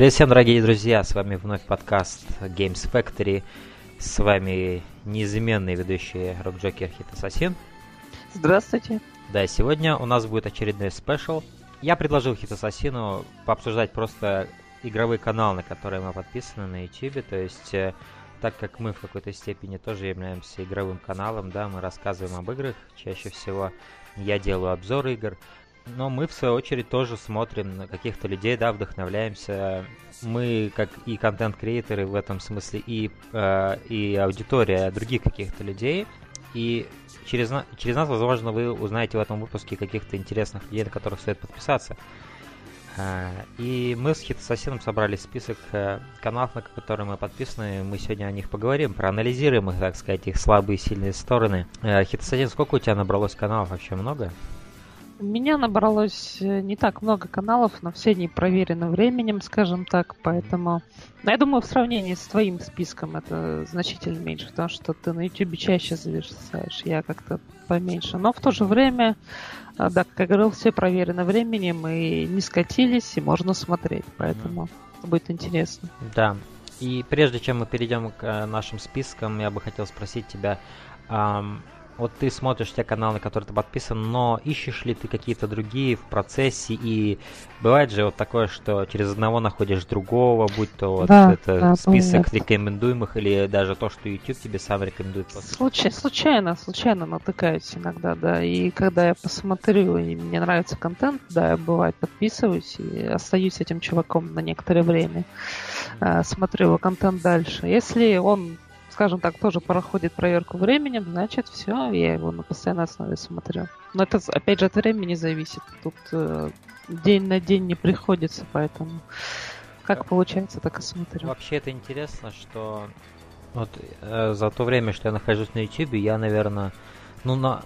Привет всем, дорогие друзья! С вами вновь подкаст Games Factory. С вами неизменный ведущий рок-джокер Хит Ассасин. Здравствуйте. Да, сегодня у нас будет очередной спешл. Я предложил Хит Ассасину пообсуждать просто игровой канал, на который мы подписаны на YouTube. То есть, э, так как мы в какой-то степени тоже являемся игровым каналом, да, мы рассказываем об играх чаще всего. Я делаю обзор игр. Но мы, в свою очередь, тоже смотрим на каких-то людей, да, вдохновляемся. Мы, как и контент-креаторы в этом смысле, и, э, и аудитория других каких-то людей. И через, через нас, возможно, вы узнаете в этом выпуске каких-то интересных людей, на которых стоит подписаться. Э, и мы с Хитососином собрали список э, каналов, на которые мы подписаны. Мы сегодня о них поговорим, проанализируем их, так сказать, их слабые и сильные стороны. Э, Хитососин, сколько у тебя набралось каналов? Вообще много? Меня набралось э, не так много каналов, но все они проверены временем, скажем так, поэтому... Но я думаю, в сравнении с твоим списком это значительно меньше, потому что ты на YouTube чаще зависаешь, я как-то поменьше. Но в то же время, э, да, как я говорил, все проверены временем и не скатились, и можно смотреть, поэтому mm-hmm. будет интересно. Да, и прежде чем мы перейдем к э, нашим спискам, я бы хотел спросить тебя, вот ты смотришь те каналы, на которые ты подписан, но ищешь ли ты какие-то другие в процессе, и бывает же вот такое, что через одного находишь другого, будь то вот да, это да, список бывает. рекомендуемых, или даже то, что YouTube тебе сам рекомендует. Случай, случайно, случайно натыкаюсь иногда, да, и когда я посмотрю, и мне нравится контент, да, я бывает подписываюсь и остаюсь этим чуваком на некоторое время, mm-hmm. смотрю его контент дальше. Если он скажем так, тоже проходит проверку временем, значит, все, я его на постоянной основе смотрю. Но это, опять же, от времени зависит. Тут э, день на день не приходится, поэтому как получается, так и смотрю. Вообще это интересно, что вот э, за то время, что я нахожусь на YouTube, я, наверное, ну, на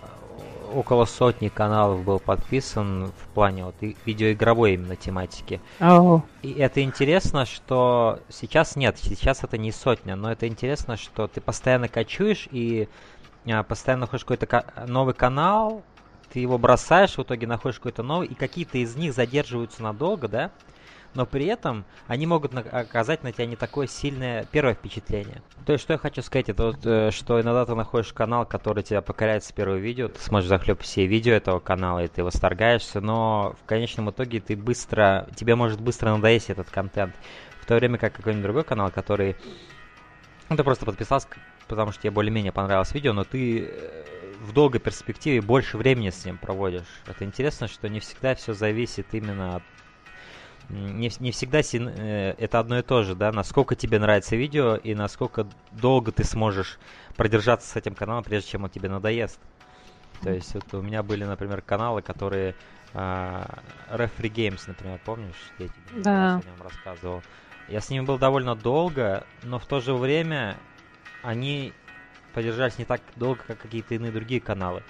около сотни каналов был подписан в плане вот видеоигровой именно тематики. Oh. И это интересно, что сейчас нет, сейчас это не сотня, но это интересно, что ты постоянно качуешь и а, постоянно находишь какой-то новый канал, ты его бросаешь, в итоге находишь какой-то новый, и какие-то из них задерживаются надолго, да? Но при этом они могут на- оказать на тебя не такое сильное первое впечатление. То есть, что я хочу сказать, это вот, э, что иногда ты находишь канал, который тебя покоряет с первого видео, ты сможешь захлебать все видео этого канала, и ты восторгаешься, но в конечном итоге ты быстро, тебе может быстро надоесть этот контент. В то время как какой-нибудь другой канал, который... Ну, ты просто подписался, потому что тебе более-менее понравилось видео, но ты э, в долгой перспективе больше времени с ним проводишь. Это интересно, что не всегда все зависит именно от не, не всегда син, э, это одно и то же, да, насколько тебе нравится видео и насколько долго ты сможешь продержаться с этим каналом, прежде чем он тебе надоест. То есть вот у меня были, например, каналы, которые э, Referee Games, например, помнишь? Я тебе да. о нем рассказывал. Я с ними был довольно долго, но в то же время они продержались не так долго, как какие-то иные другие каналы.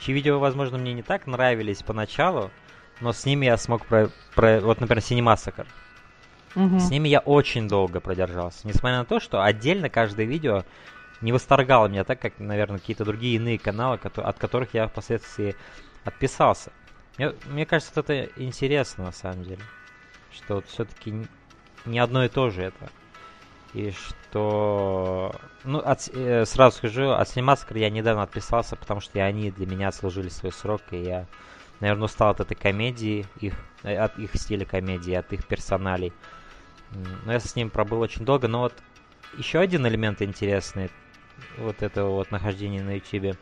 Чьи видео, возможно, мне не так нравились поначалу, но с ними я смог про... про вот, например, Cinemassacre. Угу. С ними я очень долго продержался. Несмотря на то, что отдельно каждое видео не восторгало меня так, как, наверное, какие-то другие иные каналы, от которых я впоследствии отписался. Мне, мне кажется, это интересно на самом деле. Что вот все-таки не одно и то же это. И что... Ну, от, э, сразу скажу, от Cinemassacre я недавно отписался, потому что и они для меня служили свой срок, и я наверное, устал от этой комедии, их, э, от их стиля комедии, от их персоналей. Но я с ним пробыл очень долго. Но вот еще один элемент интересный вот этого вот нахождения на YouTube,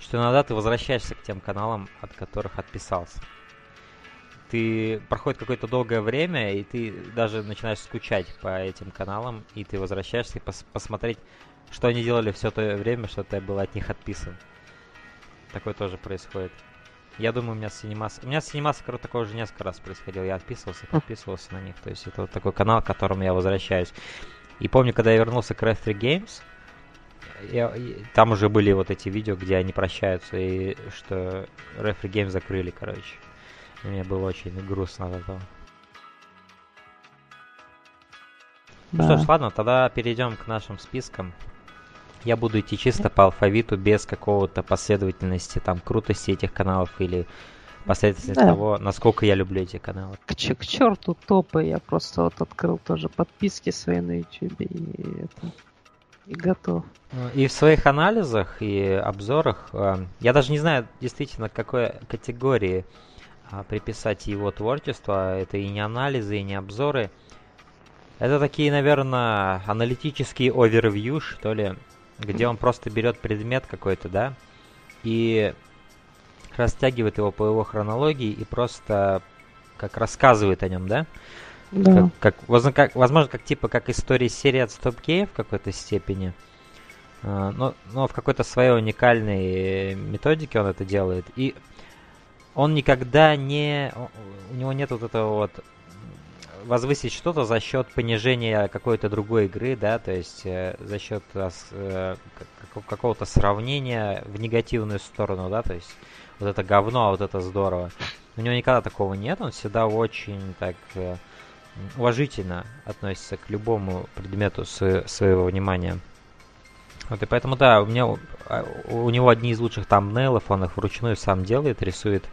что иногда ты возвращаешься к тем каналам, от которых отписался. Ты проходит какое-то долгое время, и ты даже начинаешь скучать по этим каналам, и ты возвращаешься пос посмотреть, что они делали все то время, что ты был от них отписан. Такое тоже происходит. Я думаю, у меня с Cinemas... У меня с Cinemas такое уже несколько раз происходило. Я отписывался, подписывался на них. То есть это вот такой канал, к которому я возвращаюсь. И помню, когда я вернулся к Ref3 Games, я, там уже были вот эти видео, где они прощаются, и что Ref3 Games закрыли, короче. И мне было очень грустно от этого. Да. Ну что ж, ладно, тогда перейдем к нашим спискам я буду идти чисто по алфавиту, без какого-то последовательности, там, крутости этих каналов или последовательность да. того, насколько я люблю эти каналы. К, к черту топы, я просто вот открыл тоже подписки свои на YouTube и это и готов. Ну, и в своих анализах и обзорах, э, я даже не знаю действительно, к какой категории а, приписать его творчество. Это и не анализы, и не обзоры. Это такие, наверное, аналитические овервью, что ли, где он просто берет предмет какой-то, да, и растягивает его по его хронологии и просто как рассказывает о нем, да? Да. Как, как, как, возможно, как типа как история серии от Стоп в какой-то степени. Uh, но, но в какой-то своей уникальной методике он это делает. И он никогда не... У него нет вот этого вот возвысить что-то за счет понижения какой-то другой игры, да, то есть э, за счет э, какого-то сравнения в негативную сторону, да, то есть вот это говно, а вот это здорово. У него никогда такого нет, он всегда очень так э, уважительно относится к любому предмету с, своего внимания. Вот и поэтому, да, у меня а, у него одни из лучших тамбнейлов, он их вручную сам делает, рисует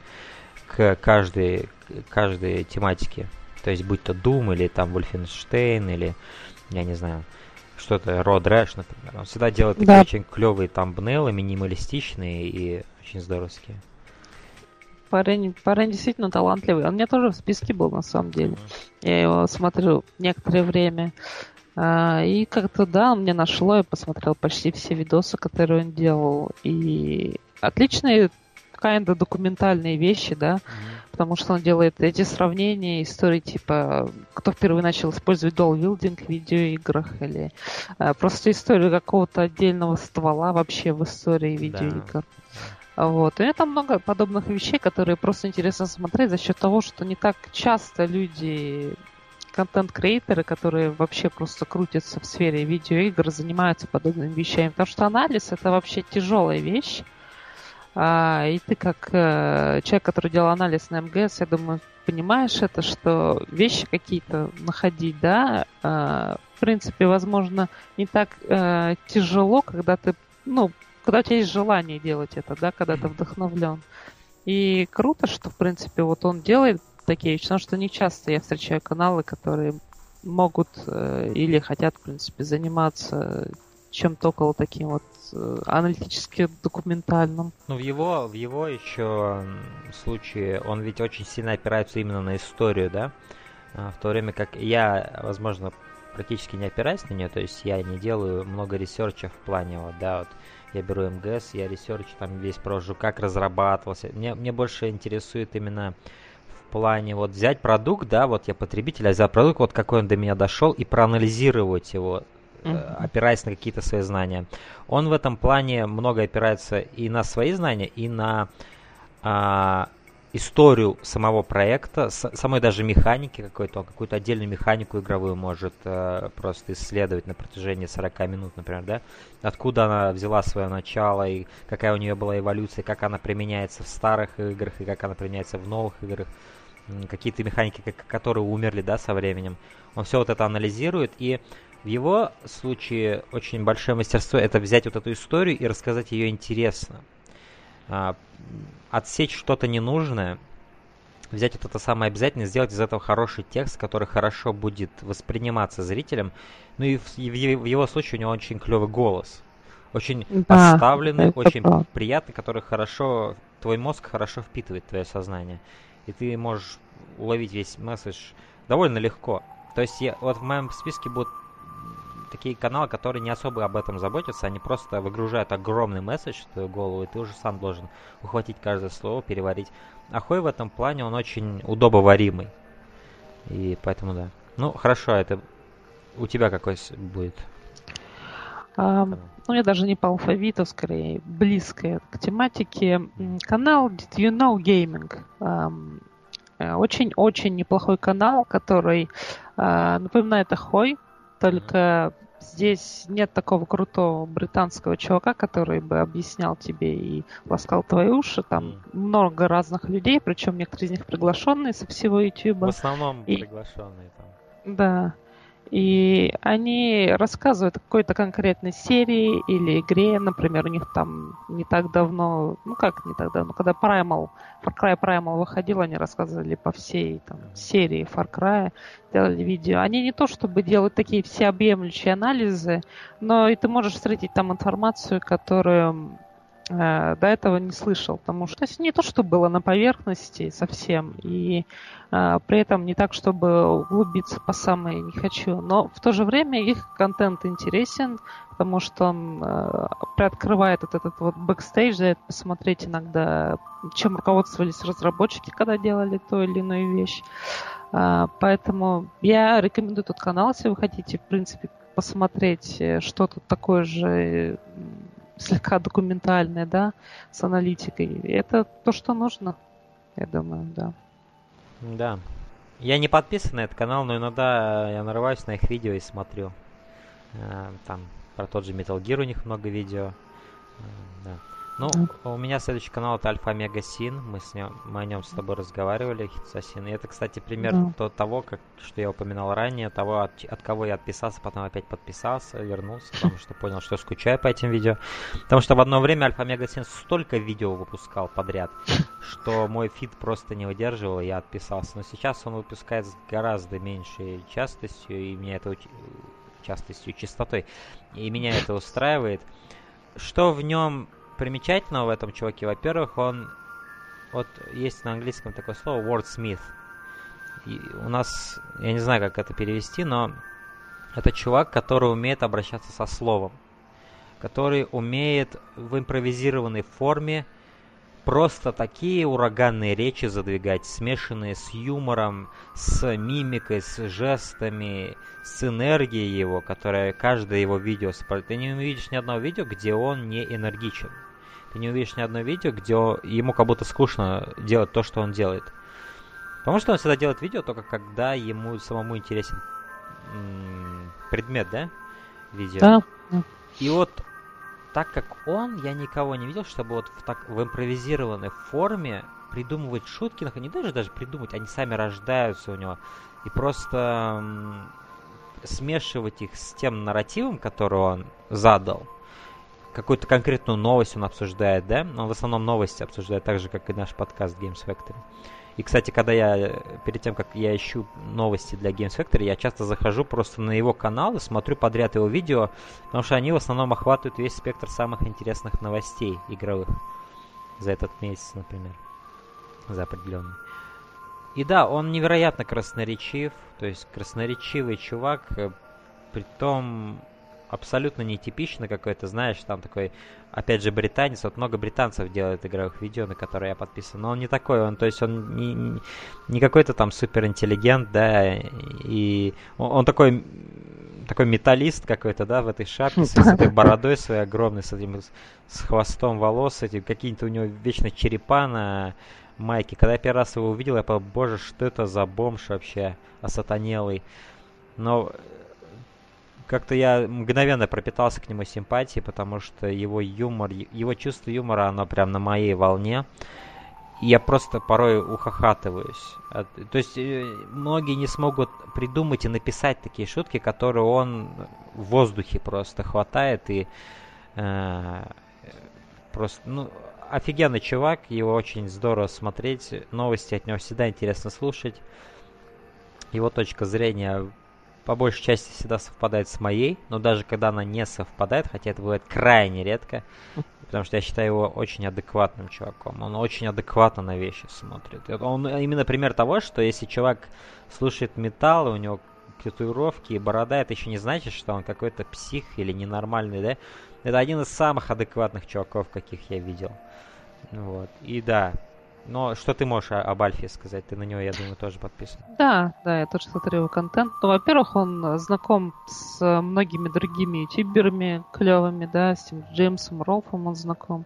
к каждой, каждой тематике. То есть, будь то Doom или там Wolfenstein или, я не знаю, что-то, Road Rash, например. Он всегда делает да. такие очень клевые тамбнейлы, минималистичные и очень здоровские. Парень, парень действительно талантливый. Он у меня тоже в списке был, на самом деле. Я его смотрю некоторое время. А, и как-то, да, он мне нашло, я посмотрел почти все видосы, которые он делал. И отличные kinda документальные вещи, да, mm-hmm. потому что он делает эти сравнения, истории типа, кто впервые начал использовать долл-билдинг в видеоиграх, или э, просто историю какого-то отдельного ствола вообще в истории видеоигр. Да. Вот. И это много подобных вещей, которые просто интересно смотреть за счет того, что не так часто люди контент-креаторы, которые вообще просто крутятся в сфере видеоигр, занимаются подобными вещами. Потому что анализ это вообще тяжелая вещь. А, и ты как э, человек, который делал анализ на МГС, я думаю, понимаешь это, что вещи какие-то находить, да, э, в принципе, возможно, не так э, тяжело, когда ты, ну, когда у тебя есть желание делать это, да, когда ты вдохновлен. И круто, что, в принципе, вот он делает такие вещи, потому что не часто я встречаю каналы, которые могут э, или хотят, в принципе, заниматься чем-то около таким вот э, аналитически документальным. Ну, в его, в его еще случае он ведь очень сильно опирается именно на историю, да? А, в то время как я, возможно, практически не опираюсь на нее, то есть я не делаю много research а в плане, вот, да, вот, я беру MGS, я research там весь провожу, как разрабатывался. Мне, мне больше интересует именно в плане вот взять продукт, да, вот я потребитель, а взял продукт, вот какой он до меня дошел, и проанализировать его mm-hmm. опираясь на какие-то свои знания. Он в этом плане много опирается и на свои знания, и на а, историю самого проекта, с, самой даже механики какой-то, он какую-то отдельную механику игровую может э, просто исследовать на протяжении 40 минут, например, да, откуда она взяла свое начало и какая у нее была эволюция, как она применяется в старых играх и как она применяется в новых играх, какие-то механики, которые умерли, да, со временем. Он все вот это анализирует и в его случае очень большое мастерство это взять вот эту историю и рассказать ее интересно. А, отсечь что-то ненужное, взять вот это самое обязательно, сделать из этого хороший текст, который хорошо будет восприниматься зрителем. Ну и в, его случае у него очень клевый голос. Очень да, поставленный, очень правда. приятный, который хорошо, твой мозг хорошо впитывает твое сознание. И ты можешь уловить весь месседж довольно легко. То есть я, вот в моем списке будут такие каналы, которые не особо об этом заботятся, они просто выгружают огромный месседж в твою голову, и ты уже сам должен ухватить каждое слово, переварить. А Хой в этом плане, он очень удобоваримый. И поэтому да. Ну, хорошо, это у тебя какой будет? А, ну, я даже не по алфавиту, скорее, близкая к тематике. Канал Did You Know Gaming. Очень-очень неплохой канал, который а, напоминает о Хой, только здесь нет такого крутого британского чувака, который бы объяснял тебе и ласкал твои уши. Там mm. много разных людей, причем некоторые из них приглашенные со всего YouTube. В основном и... приглашенные там. Да. И они рассказывают о какой-то конкретной серии или игре. Например, у них там не так давно, ну как не так давно, когда Primal, Far Cry Primal выходил, они рассказывали по всей там, серии Far Cry, делали видео. Они не то чтобы делают такие всеобъемлющие анализы, но и ты можешь встретить там информацию, которую до этого не слышал, потому что то не то, что было на поверхности совсем, и э, при этом не так, чтобы углубиться по самое не хочу, но в то же время их контент интересен, потому что он э, приоткрывает вот этот вот бэкстейдж, дает посмотреть иногда, чем руководствовались разработчики, когда делали ту или иную вещь. Э, поэтому я рекомендую этот канал, если вы хотите, в принципе, посмотреть э, что-то такое же слегка документальное, да, с аналитикой. Это то, что нужно, я думаю, да. Да. Я не подписан на этот канал, но иногда я нарываюсь на их видео и смотрю. Э, там про тот же Metal Gear у них много видео. Э, да. Ну, у меня следующий канал это Альфа Мега Син. Мы, с ним, мы о нем с тобой разговаривали, Хитсасин. И это, кстати, пример да. то, того, как, что я упоминал ранее, того, от, от кого я отписался, потом опять подписался, вернулся, потому что понял, что скучаю по этим видео. Потому что в одно время Альфа Мега Син столько видео выпускал подряд, что мой фид просто не выдерживал, и я отписался. Но сейчас он выпускает с гораздо меньшей частостью, и меня это частостью, частотой, и меня это устраивает. Что в нем примечательного в этом чуваке, во-первых, он... Вот есть на английском такое слово wordsmith. И у нас, я не знаю, как это перевести, но это чувак, который умеет обращаться со словом. Который умеет в импровизированной форме просто такие ураганные речи задвигать, смешанные с юмором, с мимикой, с жестами, с энергией его, которая каждое его видео... Ты не увидишь ни одного видео, где он не энергичен ты не увидишь ни одно видео, где ему как будто скучно делать то, что он делает. Потому что он всегда делает видео только когда ему самому интересен предмет, да? Видео. Да. И вот так как он, я никого не видел, чтобы вот в, так, в импровизированной форме придумывать шутки, не даже даже придумать, они сами рождаются у него. И просто смешивать их с тем нарративом, который он задал, какую-то конкретную новость он обсуждает, да? Он в основном новости обсуждает так же, как и наш подкаст Games Factory. И, кстати, когда я, перед тем, как я ищу новости для Games Factory, я часто захожу просто на его канал и смотрю подряд его видео, потому что они в основном охватывают весь спектр самых интересных новостей игровых за этот месяц, например, за определенный. И да, он невероятно красноречив, то есть красноречивый чувак, э, при том абсолютно нетипично какой-то, знаешь, там такой, опять же, британец, вот много британцев делают игровых видео, на которые я подписан, но он не такой, он, то есть он не, не, не какой-то там суперинтеллигент, да, и он, он такой такой металлист какой-то, да, в этой шапке, с, с этой бородой своей огромной, с этим, с хвостом волос, эти какие-то у него вечно черепа на майке. Когда я первый раз его увидел, я подумал, боже, что это за бомж вообще, осатанелый. Но как-то я мгновенно пропитался к нему симпатией, потому что его юмор, его чувство юмора, оно прям на моей волне. И я просто порой ухахатываюсь. То есть э, многие не смогут придумать и написать такие шутки, которые он в воздухе просто хватает и э, просто, ну, офигенный чувак, его очень здорово смотреть, новости от него всегда интересно слушать. Его точка зрения по большей части всегда совпадает с моей, но даже когда она не совпадает, хотя это бывает крайне редко, потому что я считаю его очень адекватным чуваком. Он очень адекватно на вещи смотрит. Он именно пример того, что если чувак слушает металл, и у него татуировки и борода, это еще не значит, что он какой-то псих или ненормальный, да? Это один из самых адекватных чуваков, каких я видел. Вот. И да, но что ты можешь об Альфе сказать? Ты на него, я думаю, тоже подписан. Да, да, я тоже смотрю его контент. Ну, во-первых, он знаком с многими другими ютуберами клевыми, да, с тем Джеймсом Ролфом он знаком.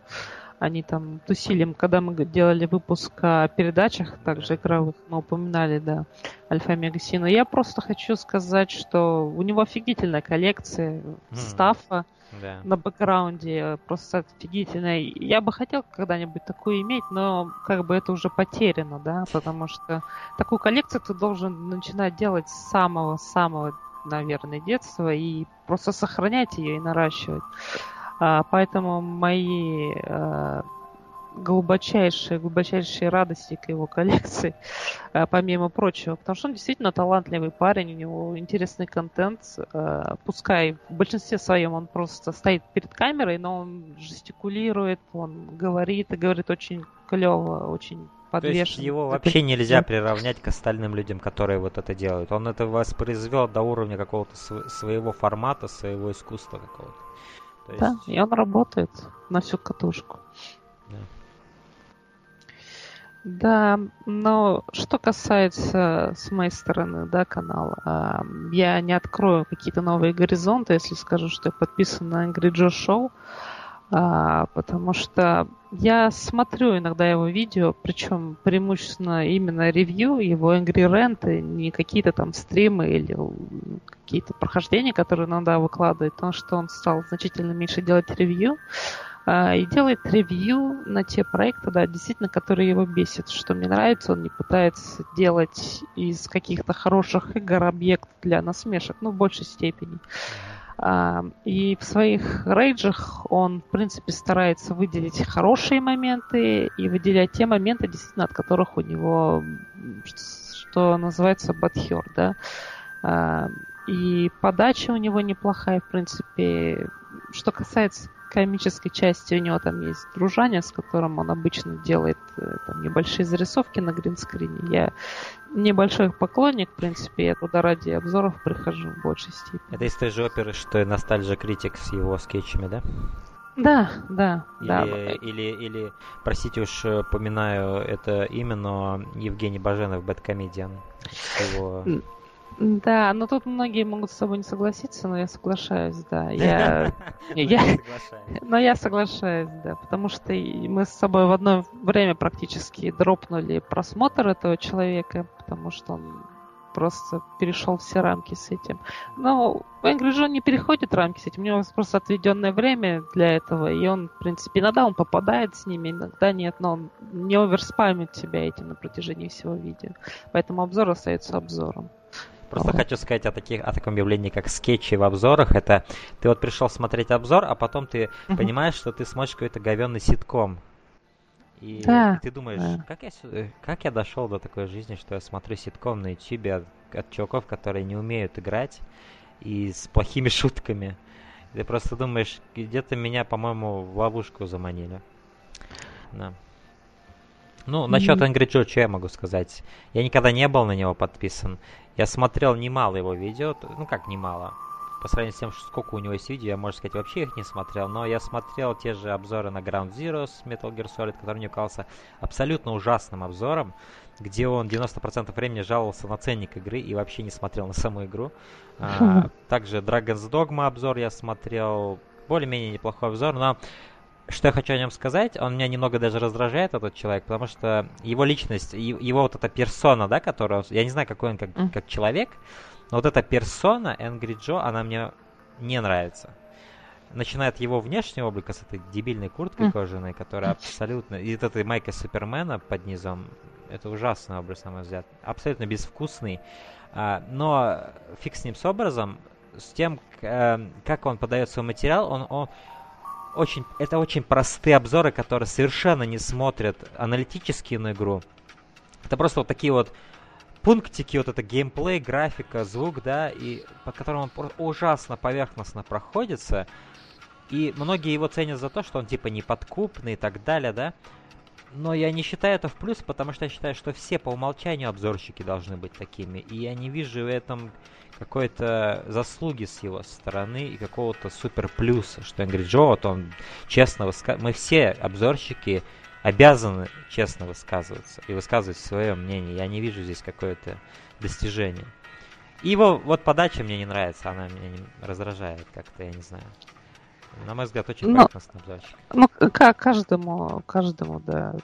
Они там тусили, когда мы делали выпуск о передачах, также игровых, мы упоминали, да, Альфа Мегасина. Я просто хочу сказать, что у него офигительная коллекция mm. стафа да. на бэкграунде просто офигительно. Я бы хотел когда-нибудь такую иметь, но как бы это уже потеряно, да, потому что такую коллекцию ты должен начинать делать с самого-самого наверное, детства и просто сохранять ее и наращивать. А, поэтому мои глубочайшие, глубочайшие радости к его коллекции, а, помимо прочего. Потому что он действительно талантливый парень, у него интересный контент. А, пускай в большинстве своем он просто стоит перед камерой, но он жестикулирует, он говорит и говорит очень клево, очень подвешен. То есть его вообще нельзя приравнять к остальным людям, которые вот это делают. Он это воспроизвел до уровня какого-то своего формата, своего искусства какого-то. Есть... Да, и он работает на всю катушку. Да, но что касается с моей стороны, да, канала, я не открою какие-то новые горизонты, если скажу, что я подписан на Angry Joe Show, а, потому что я смотрю иногда его видео, причем преимущественно именно ревью, его Angry Rant, не какие-то там стримы или какие-то прохождения, которые иногда выкладывает, потому что он стал значительно меньше делать ревью. А, и делает ревью на те проекты, да, действительно, которые его бесит. Что мне нравится, он не пытается делать из каких-то хороших игр объект для насмешек, ну, в большей степени. А, и в своих рейджах он, в принципе, старается выделить хорошие моменты и выделять те моменты, действительно, от которых у него, что называется, бадхер, да. А, и подача у него неплохая, в принципе. Что касается комической части у него там есть дружание, с которым он обычно делает э, там, небольшие зарисовки на гринскрине. Я небольшой поклонник, в принципе, я туда ради обзоров прихожу в большей степени. Это из той же оперы, что и Ностальжа Критик с его скетчами, да? Да, да, или, да. Или, или, простите уж, э, поминаю это имя, но Евгений Баженов, Бэткомедиан. Его... Да, но тут многие могут с собой не согласиться, но я соглашаюсь, да. Я, я, но я соглашаюсь, да, потому что мы с собой в одно время практически дропнули просмотр этого человека, потому что он просто перешел все рамки с этим. Но Angry Joe не переходит рамки с этим, у него просто отведенное время для этого, и он, в принципе, иногда он попадает с ними, иногда нет, но он не оверспамит себя этим на протяжении всего видео. Поэтому обзор остается обзором. Просто ага. хочу сказать о, таких, о таком явлении, как скетчи в обзорах. Это ты вот пришел смотреть обзор, а потом ты угу. понимаешь, что ты смотришь какой-то говенный ситком. И, да. ты думаешь, да. как, я, как я дошел до такой жизни, что я смотрю ситком на YouTube от, от чуваков, которые не умеют играть и с плохими шутками. Ты просто думаешь, где-то меня, по-моему, в ловушку заманили. Да. Ну, насчет. Angry Joe, что я могу сказать? Я никогда не был на него подписан. Я смотрел немало его видео, ну как немало, по сравнению с тем, сколько у него есть видео, я, можно сказать, вообще их не смотрел, но я смотрел те же обзоры на Ground Zero с Metal Gear Solid, который мне казался абсолютно ужасным обзором, где он 90% времени жаловался на ценник игры и вообще не смотрел на саму игру. А, также Dragon's Dogma обзор я смотрел, более-менее неплохой обзор, но что я хочу о нем сказать, он меня немного даже раздражает, этот человек, потому что его личность, его вот эта персона, да, которая, я не знаю, какой он как, как человек, но вот эта персона, Энгри Джо, она мне не нравится. Начиная от его внешнего облика с этой дебильной курткой кожаной, которая абсолютно... И от этой майки Супермена под низом. Это ужасный образ, на мой взгляд. Абсолютно безвкусный. А, но фиг с ним с образом, с тем, э, как он подает свой материал, он, он, очень, это очень простые обзоры, которые совершенно не смотрят аналитически на игру. Это просто вот такие вот пунктики, вот это геймплей, графика, звук, да, и по которым он ужасно поверхностно проходится. И многие его ценят за то, что он типа неподкупный и так далее, да. Но я не считаю это в плюс, потому что я считаю, что все по умолчанию обзорщики должны быть такими. И я не вижу в этом какой-то заслуги с его стороны и какого-то супер плюса, что Angry Joe, вот он честно высказывает. Мы все обзорщики обязаны честно высказываться и высказывать свое мнение. Я не вижу здесь какое-то достижение. И его вот подача мне не нравится, она меня не раздражает как-то, я не знаю. На мой взгляд, очень ну, обзорщик. Ну, как каждому, каждому, да.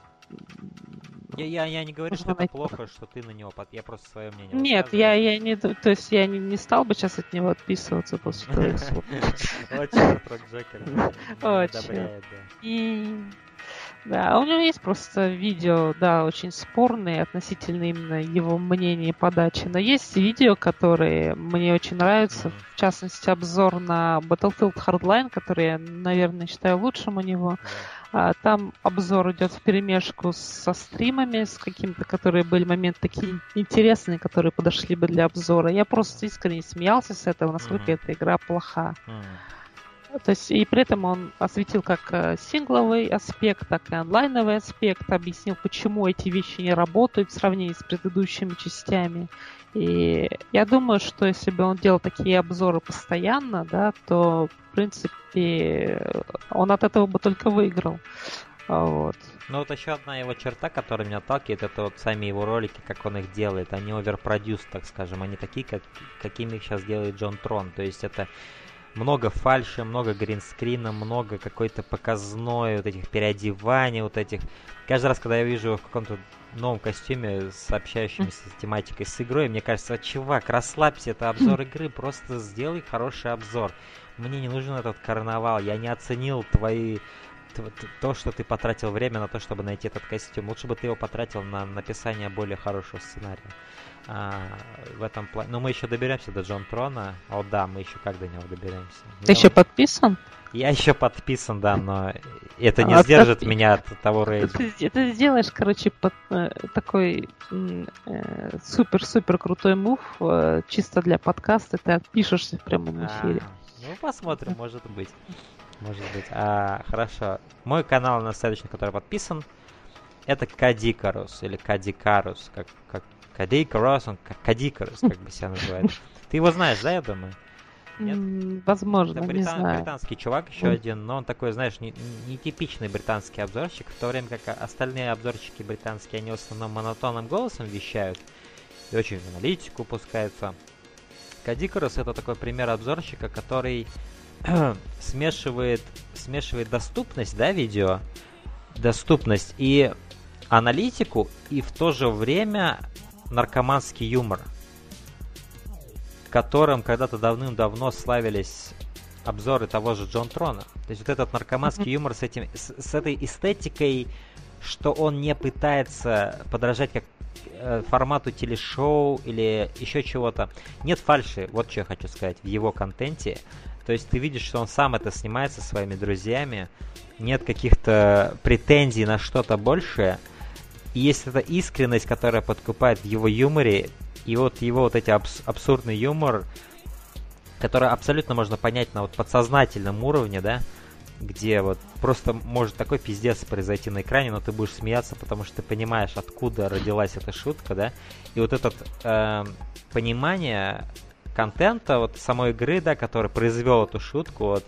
Я, я, я не говорю, что это плохо, что ты на него под... Я просто свое мнение Нет, я, я не... То есть я не, не стал бы сейчас от него отписываться после слов. Очень, Рок Джокер. Очень. И... Да, у него есть просто видео, да, очень спорные относительно именно его мнения и подачи. Но есть видео, которые мне очень нравятся. В частности, обзор на Battlefield Hardline, который я, наверное, считаю лучшим у него. А, там обзор идет в перемешку со стримами, с какими-то, которые были моменты такие интересные, которые подошли бы для обзора. Я просто искренне смеялся с этого, насколько mm-hmm. эта игра плоха. Mm-hmm. То есть и при этом он осветил как э, сингловый аспект, так и онлайновый аспект, объяснил, почему эти вещи не работают в сравнении с предыдущими частями. И я думаю, что если бы он делал такие обзоры постоянно, да, то, в принципе, он от этого бы только выиграл. Вот. Ну вот еще одна его черта, которая меня отталкивает, это вот сами его ролики, как он их делает. Они оверпродюс, так скажем. Они такие, как, какими их сейчас делает Джон Трон. То есть это много фальши, много гринскрина, много какой-то показной вот этих переодеваний, вот этих. Каждый раз, когда я вижу его в каком-то новом костюме с с тематикой с игрой, мне кажется, чувак, расслабься, это обзор игры, просто сделай хороший обзор. Мне не нужен этот карнавал, я не оценил твои то, что ты потратил время на то, чтобы найти этот костюм. Лучше бы ты его потратил на написание более хорошего сценария а, в этом плане. Но мы еще доберемся до Джон Трона. О, да, мы еще как до него доберемся. Ты я еще подписан? Я еще подписан, да, но это не а сдержит ты... меня от того рейда. Ты, ты сделаешь, короче, под, э, такой э, супер-супер крутой мув э, чисто для подкаста. Ты отпишешься в прямом эфире. А, ну, посмотрим, может быть. Может быть. А, хорошо. Мой канал, на следующий, который подписан, это Кадикарус или Кадикарус, как, как Кадикарус, он как Кадикарус, как бы себя называет. Ты его знаешь, да, я думаю? Нет? Возможно, это британ- не знаю. британский чувак еще один, но он такой, знаешь, не, не типичный британский обзорщик, в то время как остальные обзорщики британские, они в основном монотонным голосом вещают и очень в аналитику пускаются. Кадикарус это такой пример обзорщика, который смешивает, смешивает доступность, да, видео, доступность и аналитику, и в то же время наркоманский юмор, которым когда-то давным-давно славились обзоры того же Джон Трона. То есть вот этот наркоманский юмор с, этим, с, с этой эстетикой, что он не пытается подражать как э, формату телешоу или еще чего-то. Нет фальши, вот что я хочу сказать, в его контенте. То есть ты видишь, что он сам это снимает со своими друзьями, нет каких-то претензий на что-то большее. И есть эта искренность, которая подкупает в его юморе, и вот его вот эти абс- абсурдный юмор, который абсолютно можно понять на вот подсознательном уровне, да, где вот просто может такой пиздец произойти на экране, но ты будешь смеяться, потому что ты понимаешь, откуда родилась эта шутка, да, и вот это э, понимание контента, вот самой игры, да, который произвел эту шутку, вот,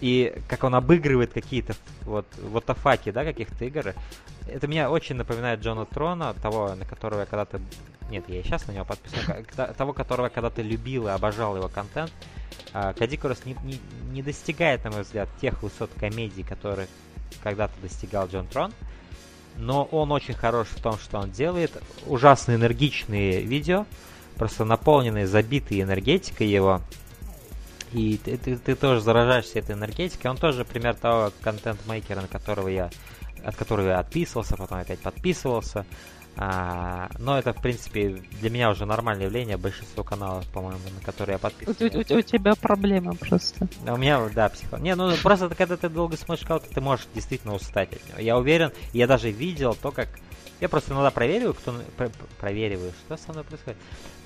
и как он обыгрывает какие-то вот вот факи, да, каких-то игр. Это меня очень напоминает Джона Трона, того, на которого я когда-то... Нет, я сейчас на него подписан. Того, которого я когда-то любил и обожал его контент. А, Кадикурус не, не, не достигает, на мой взгляд, тех высот комедий, которые когда-то достигал Джон Трон. Но он очень хорош в том, что он делает. Ужасно энергичные видео просто наполненный, забитый энергетикой его. И ты, ты, ты тоже заражаешься этой энергетикой. Он тоже пример того контент-мейкера, на которого я, от которого я отписывался, потом опять подписывался. А, но это, в принципе, для меня уже нормальное явление. Большинство каналов, по-моему, на которые я подписываюсь. У, у, у тебя проблема просто. У меня, да, психо. Не, ну просто когда ты долго смотришь канал, ты можешь действительно устать от него. Я уверен, я даже видел то, как я просто иногда проверю, кто... Про, провериваю, что со мной происходит.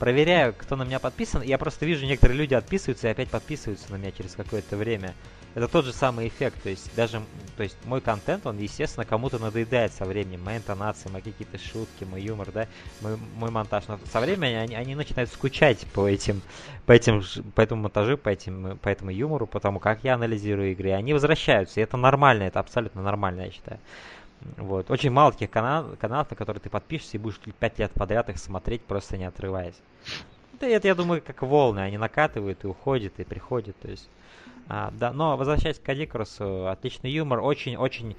Проверяю, кто на меня подписан. Я просто вижу, некоторые люди отписываются и опять подписываются на меня через какое-то время. Это тот же самый эффект. То есть даже то есть мой контент, он, естественно, кому-то надоедает со временем. Моя интонация, мои какие-то шутки, мой юмор, да, мой, мой монтаж. Но со временем они, они начинают скучать по этим, по этим, по этому монтажу, по этим, по этому юмору, по тому, как я анализирую игры. Они возвращаются, и это нормально, это абсолютно нормально, я считаю. Вот. Очень мало таких канал, каналов, на которые ты подпишешься и будешь 5 лет подряд их смотреть, просто не отрываясь. Это, это я думаю, как волны, они накатывают и уходят, и приходят. То есть, а, да, но возвращаясь к Кадикросу, отличный юмор, очень-очень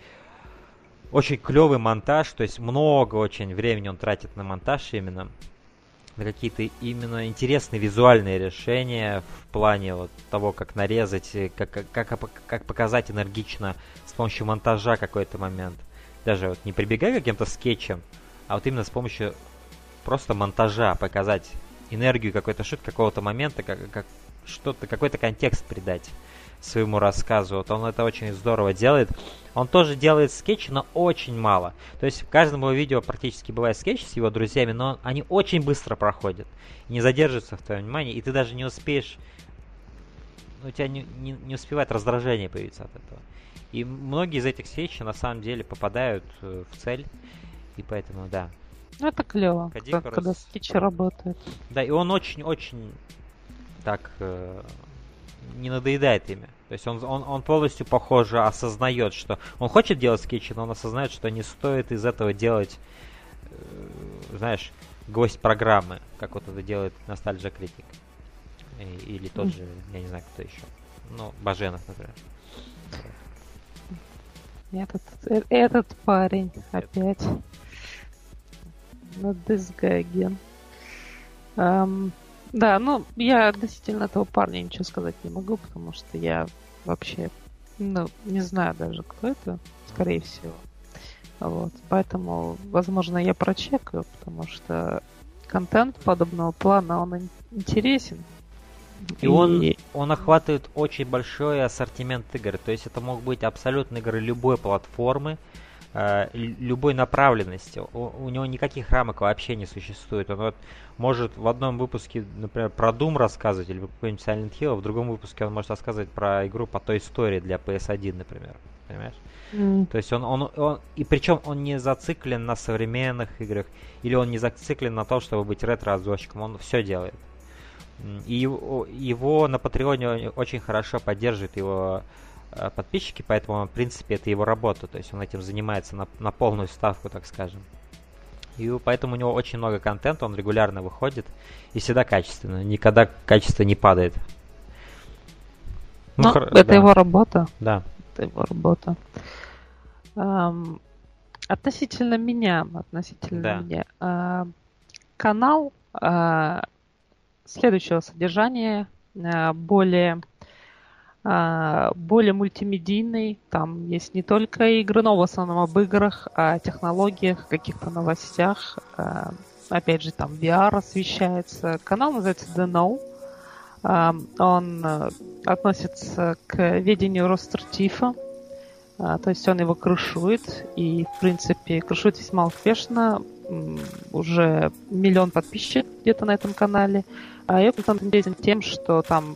очень клевый монтаж, то есть много очень времени он тратит на монтаж именно, на какие-то именно интересные визуальные решения в плане вот того, как нарезать, как, как, как, показать энергично с помощью монтажа какой-то момент. Даже вот не прибегая к каким-то скетчам, а вот именно с помощью просто монтажа показать энергию какой-то шут, какого-то момента, как, как что-то, какой-то контекст придать своему рассказу. Вот он это очень здорово делает. Он тоже делает скетчи, но очень мало. То есть в каждом его видео практически бывает скетч с его друзьями, но они очень быстро проходят. Не задерживаются в твоем внимании, и ты даже не успеешь... У тебя не, не, не успевает раздражение появиться от этого. И многие из этих скетчей на самом деле попадают э, в цель. И поэтому, да. Ну, это клево, когда, когда скетчи работают. Да, и он очень-очень так э, не надоедает ими. То есть он, он, он полностью, похоже, осознает, что он хочет делать скетчи, но он осознает, что не стоит из этого делать, э, знаешь, гость программы, как вот это делает Nostalgia Critic. Или тот же, я не знаю, кто еще. Ну, Баженов, например. Этот, э, этот парень опять. Ну, this guy да, ну, я относительно этого парня ничего сказать не могу, потому что я вообще, ну, не знаю даже, кто это, скорее всего. Вот, поэтому, возможно, я прочекаю, потому что контент подобного плана, он интересен. И, и он, он охватывает очень большой ассортимент игр. То есть это могут быть абсолютно игры любой платформы, э, любой направленности. У, у него никаких рамок вообще не существует. Он вот может в одном выпуске, например, про Doom рассказывать или какой-нибудь Silent Hill, а в другом выпуске он может рассказывать про игру по той истории для PS1, например. Понимаешь? Mm. То есть он, он, он, и причем он не зациклен на современных играх, или он не зациклен на том, чтобы быть ретро-обзорщиком, он все делает. И его, его на Патреоне очень хорошо поддерживает его Э, подписчики, поэтому, в принципе, это его работа, то есть он этим занимается на, на полную ставку, так скажем. И поэтому у него очень много контента, он регулярно выходит и всегда качественно, никогда качество не падает. Ну, ну это да. его работа. Да. Это его работа. Um, относительно меня, относительно да. меня, uh, канал uh, следующего содержания, uh, более а, более мультимедийный. Там есть не только игры, но в основном об играх, о технологиях, каких-то новостях. А, опять же, там VR освещается. Канал называется The Know. А, он э, относится к ведению Ростертифа. То есть он его крышует. И, в принципе, крышует весьма успешно. Уже миллион подписчиков где-то на этом канале. А я интересен тем, что там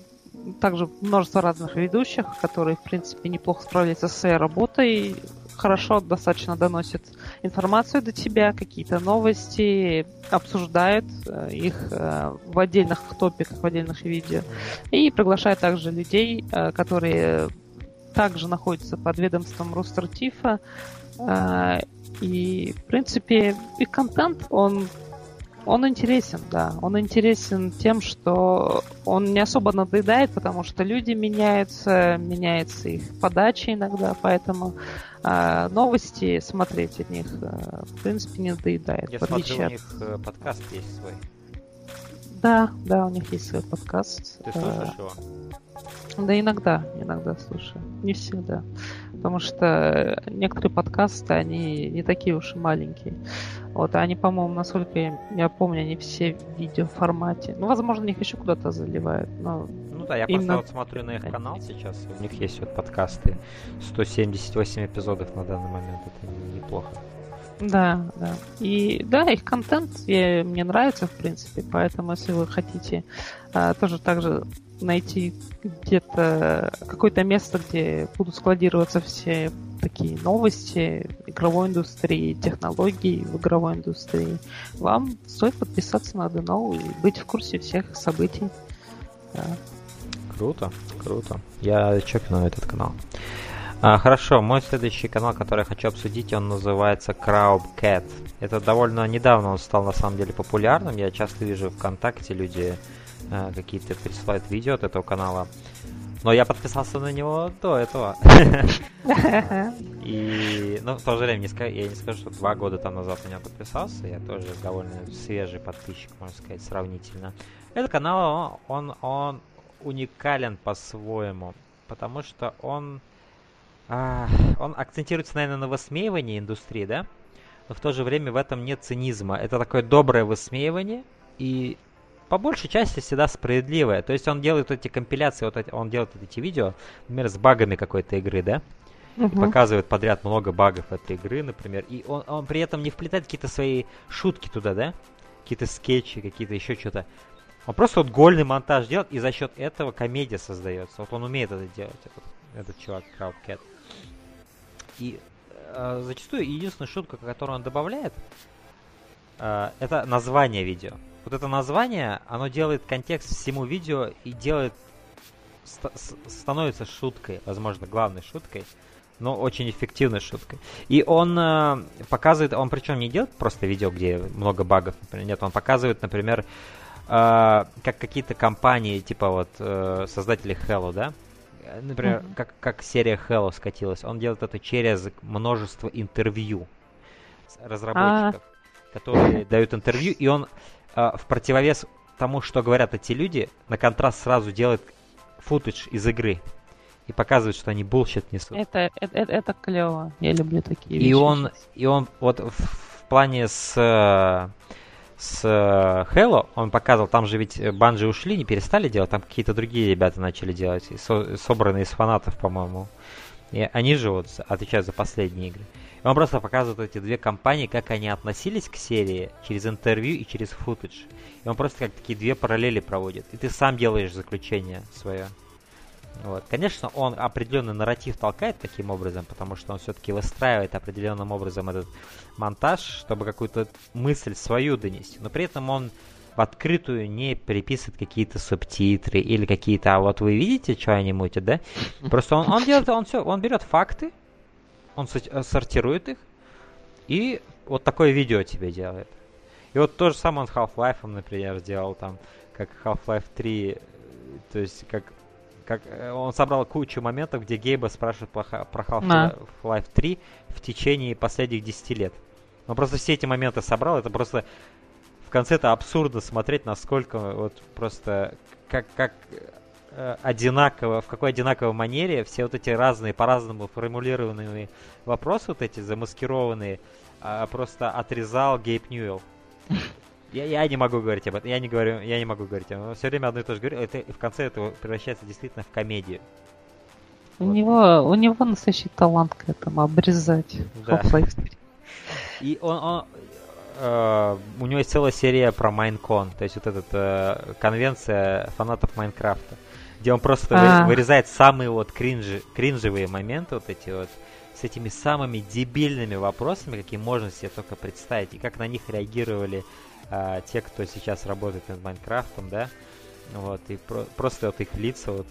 также множество разных ведущих, которые, в принципе, неплохо справляются со своей работой, хорошо достаточно доносят информацию до тебя, какие-то новости, обсуждают э, их э, в отдельных топиках, в отдельных видео. И приглашают также людей, э, которые также находятся под ведомством Рустертифа. И, в принципе, их контент, он он интересен, да. Он интересен тем, что он не особо надоедает, потому что люди меняются, меняется их подача иногда, поэтому э, новости смотреть от них, э, в принципе, не надоедает. Я смотрю, у них э, подкаст есть свой. Да, да, у них есть свой подкаст. Ты слушаешь его? Да, иногда, иногда слушаю. Не всегда. Потому что некоторые подкасты, они не такие уж и маленькие. Вот, они, по-моему, насколько я помню, они все в видеоформате. Ну, возможно, их еще куда-то заливают, но... Ну да, я именно... просто вот смотрю на их канал сейчас, у них есть вот подкасты, 178 эпизодов на данный момент, это неплохо. Да, да. И да, их контент я, мне нравится, в принципе, поэтому если вы хотите а, тоже также найти где-то какое-то место, где будут складироваться все такие новости игровой индустрии, технологий в игровой индустрии, вам стоит подписаться на Дено и быть в курсе всех событий. Да. Круто, круто. Я чекну этот канал. А, хорошо, мой следующий канал, который я хочу обсудить, он называется Crowdcat. Это довольно недавно он стал на самом деле популярным. Я часто вижу ВКонтакте люди а, какие-то присылают видео от этого канала. Но я подписался на него до этого. И, ну, в то же время, не скажу, я не скажу, что два года там назад у меня подписался. Я тоже довольно свежий подписчик, можно сказать, сравнительно. Этот канал, он, он уникален по-своему, потому что он а, он акцентируется, наверное, на высмеивании индустрии, да? Но в то же время в этом нет цинизма. Это такое доброе высмеивание и по большей части всегда справедливое. То есть он делает эти компиляции, вот эти, он делает эти видео, например, с багами какой-то игры, да? Uh-huh. И показывает подряд много багов этой игры, например. И он, он при этом не вплетает какие-то свои шутки туда, да? Какие-то скетчи, какие-то еще что-то. Он просто вот гольный монтаж делает, и за счет этого комедия создается. Вот он умеет это делать, этот, этот чувак, Краудкет. И э, зачастую единственная шутка, которую он добавляет, э, это название видео. Вот это название, оно делает контекст всему видео и делает ст- становится шуткой, возможно, главной шуткой, но очень эффективной шуткой. И он э, показывает, он причем не делает просто видео, где много багов, например, нет, он показывает, например, э, как какие-то компании, типа вот э, создатели Hello, да, например, mm-hmm. как, как серия Hello скатилась, он делает это через множество интервью разработчиков, А-а-а. которые дают интервью, и он в противовес тому, что говорят эти люди, на контраст сразу делает футаж из игры и показывает, что они bullshit несут. Это, это, это, это клево. Я люблю такие и вещи. Он, и он вот в, в плане с э, с Halo, он показывал, там же ведь Bungie ушли, не перестали делать, там какие-то другие ребята начали делать, со, собранные из фанатов, по-моему. И они же вот отвечают за последние игры. И он просто показывает эти две компании, как они относились к серии через интервью и через футаж. И он просто как такие две параллели проводит. И ты сам делаешь заключение свое. Вот. Конечно, он определенный нарратив толкает таким образом, потому что он все-таки выстраивает определенным образом этот монтаж, чтобы какую-то мысль свою донести. Но при этом он в открытую не переписывает какие-то субтитры или какие-то, а вот вы видите, что они мутят, да? Просто он, он делает, он все, он берет факты, он э, сортирует их, и вот такое видео тебе делает. И вот то же самое он с Half-Life, например, сделал там, как Half-Life 3, то есть как как э, он собрал кучу моментов, где Гейба спрашивает про, про Half-Life 3 в течение последних 10 лет. Он просто все эти моменты собрал, это просто в конце это абсурдно смотреть, насколько вот просто как, как э, одинаково, в какой одинаковой манере все вот эти разные, по-разному формулированные вопросы, вот эти замаскированные, э, просто отрезал Гейб Ньюэлл. Я, я не могу говорить об этом, я не говорю, я не могу говорить об этом. Все время одно и то же говорю, это в конце это превращается действительно в комедию. У вот. него, у него настоящий талант к этому обрезать. Да. И он, он э, у него есть целая серия про Майнкон, то есть вот эта э, конвенция фанатов Майнкрафта, где он просто а. вырезает самые вот кринжи, кринжевые моменты, вот эти вот, с этими самыми дебильными вопросами, какие можно себе только представить, и как на них реагировали а, те, кто сейчас работает над Майнкрафтом, да, вот, и про- просто вот их лица, вот,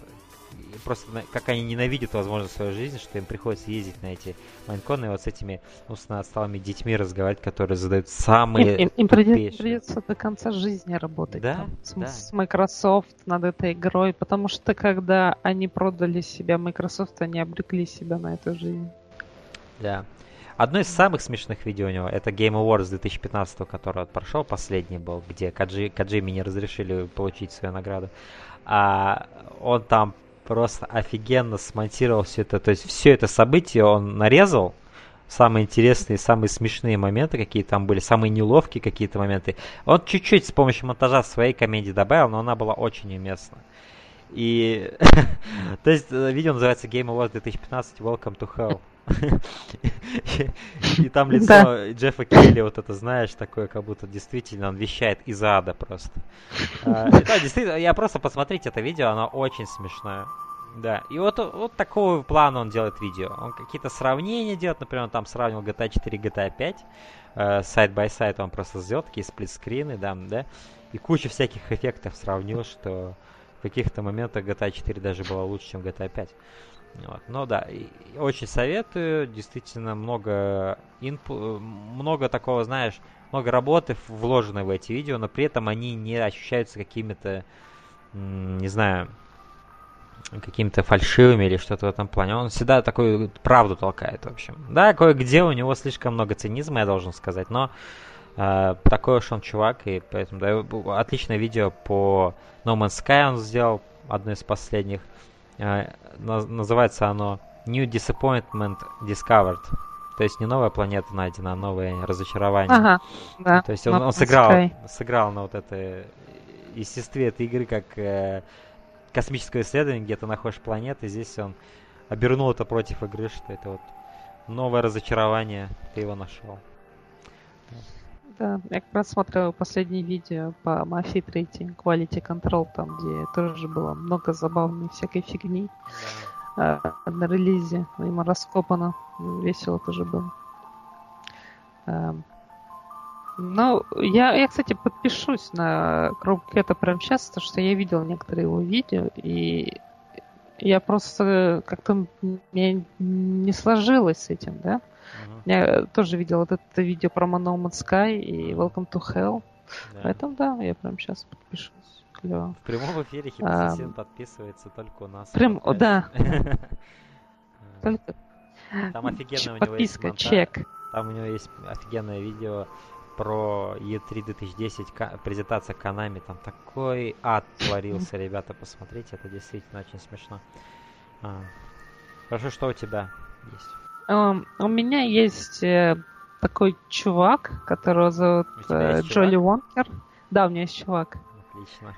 просто как они ненавидят, возможно, свою жизнь, что им приходится ездить на эти майнконы и вот с этими умственно отсталыми детьми разговаривать, которые задают самые Им, им, им придется, придется до конца жизни работать да? Там, с, да. с Microsoft над этой игрой, потому что когда они продали себя Microsoft, они обрекли себя на эту жизнь. Да. Одно из самых смешных видео у него это Game Awards 2015, который вот прошел, последний был, где Каджи, Каджими не разрешили получить свою награду. А он там просто офигенно смонтировал все это. То есть все это событие он нарезал, самые интересные, самые смешные моменты, какие там были, самые неловкие какие-то моменты. Он чуть-чуть с помощью монтажа своей комедии добавил, но она была очень уместна. И, то есть, э, видео называется Game Awards 2015 Welcome to Hell. И там лицо Джеффа Келли, вот это, знаешь, такое, как будто действительно он вещает из ада просто. А, да, действительно, я просто посмотрите это видео, оно очень смешное. Да, и вот, вот такого плана он делает видео. Он какие-то сравнения делает, например, он там сравнивал GTA 4 и GTA 5. Сайт by сайт он просто сделал такие сплитскрины, да, да. И кучу всяких эффектов сравнил, что в каких-то моментах GTA 4 даже была лучше, чем GTA 5. Вот. Но да, очень советую. Действительно много инпу... много такого, знаешь, много работы вложено в эти видео, но при этом они не ощущаются какими-то, не знаю, какими-то фальшивыми или что-то в этом плане. Он всегда такую правду толкает, в общем. Да, кое-где у него слишком много цинизма, я должен сказать, но э, такой уж он чувак, и поэтому да, отличное видео по No Man's Sky он сделал, одно из последних. Э, называется оно New Disappointment Discovered. То есть не новая планета найдена, а новое разочарование. Ага, да. То есть он, он сыграл, сыграл на вот это естестве этой игры как э, космическое исследование, где ты находишь планеты. Здесь он обернул это против игры, что это вот новое разочарование, ты его нашел. Да, я как раз смотрела последнее видео по Mafia 3 Quality Control, там, где тоже было много забавной всякой фигни. Да. А, на релизе ему раскопано. Весело тоже было. А, ну, я, я, кстати, подпишусь на Кромкета прямо сейчас, потому что я видел некоторые его видео, и я просто как-то мне не сложилось с этим, да. Uh-huh. Я тоже видел вот это видео про No Man's Sky и Welcome to Hell. Да. Поэтому да, я прям сейчас подпишусь. Клево. В прямом эфире Хипосисин а, подписывается только у нас. Прям, о, да. Только... Там офигенная у него Подписка, есть чек. Там у него есть офигенное видео про E3 2010, презентация Konami, там такой ад творился, ребята, посмотрите, это действительно очень смешно. А. Хорошо, что у тебя есть? Um, у меня есть э, такой чувак, которого зовут э, Джоли Вонкер. Да, у меня есть чувак. Отлично.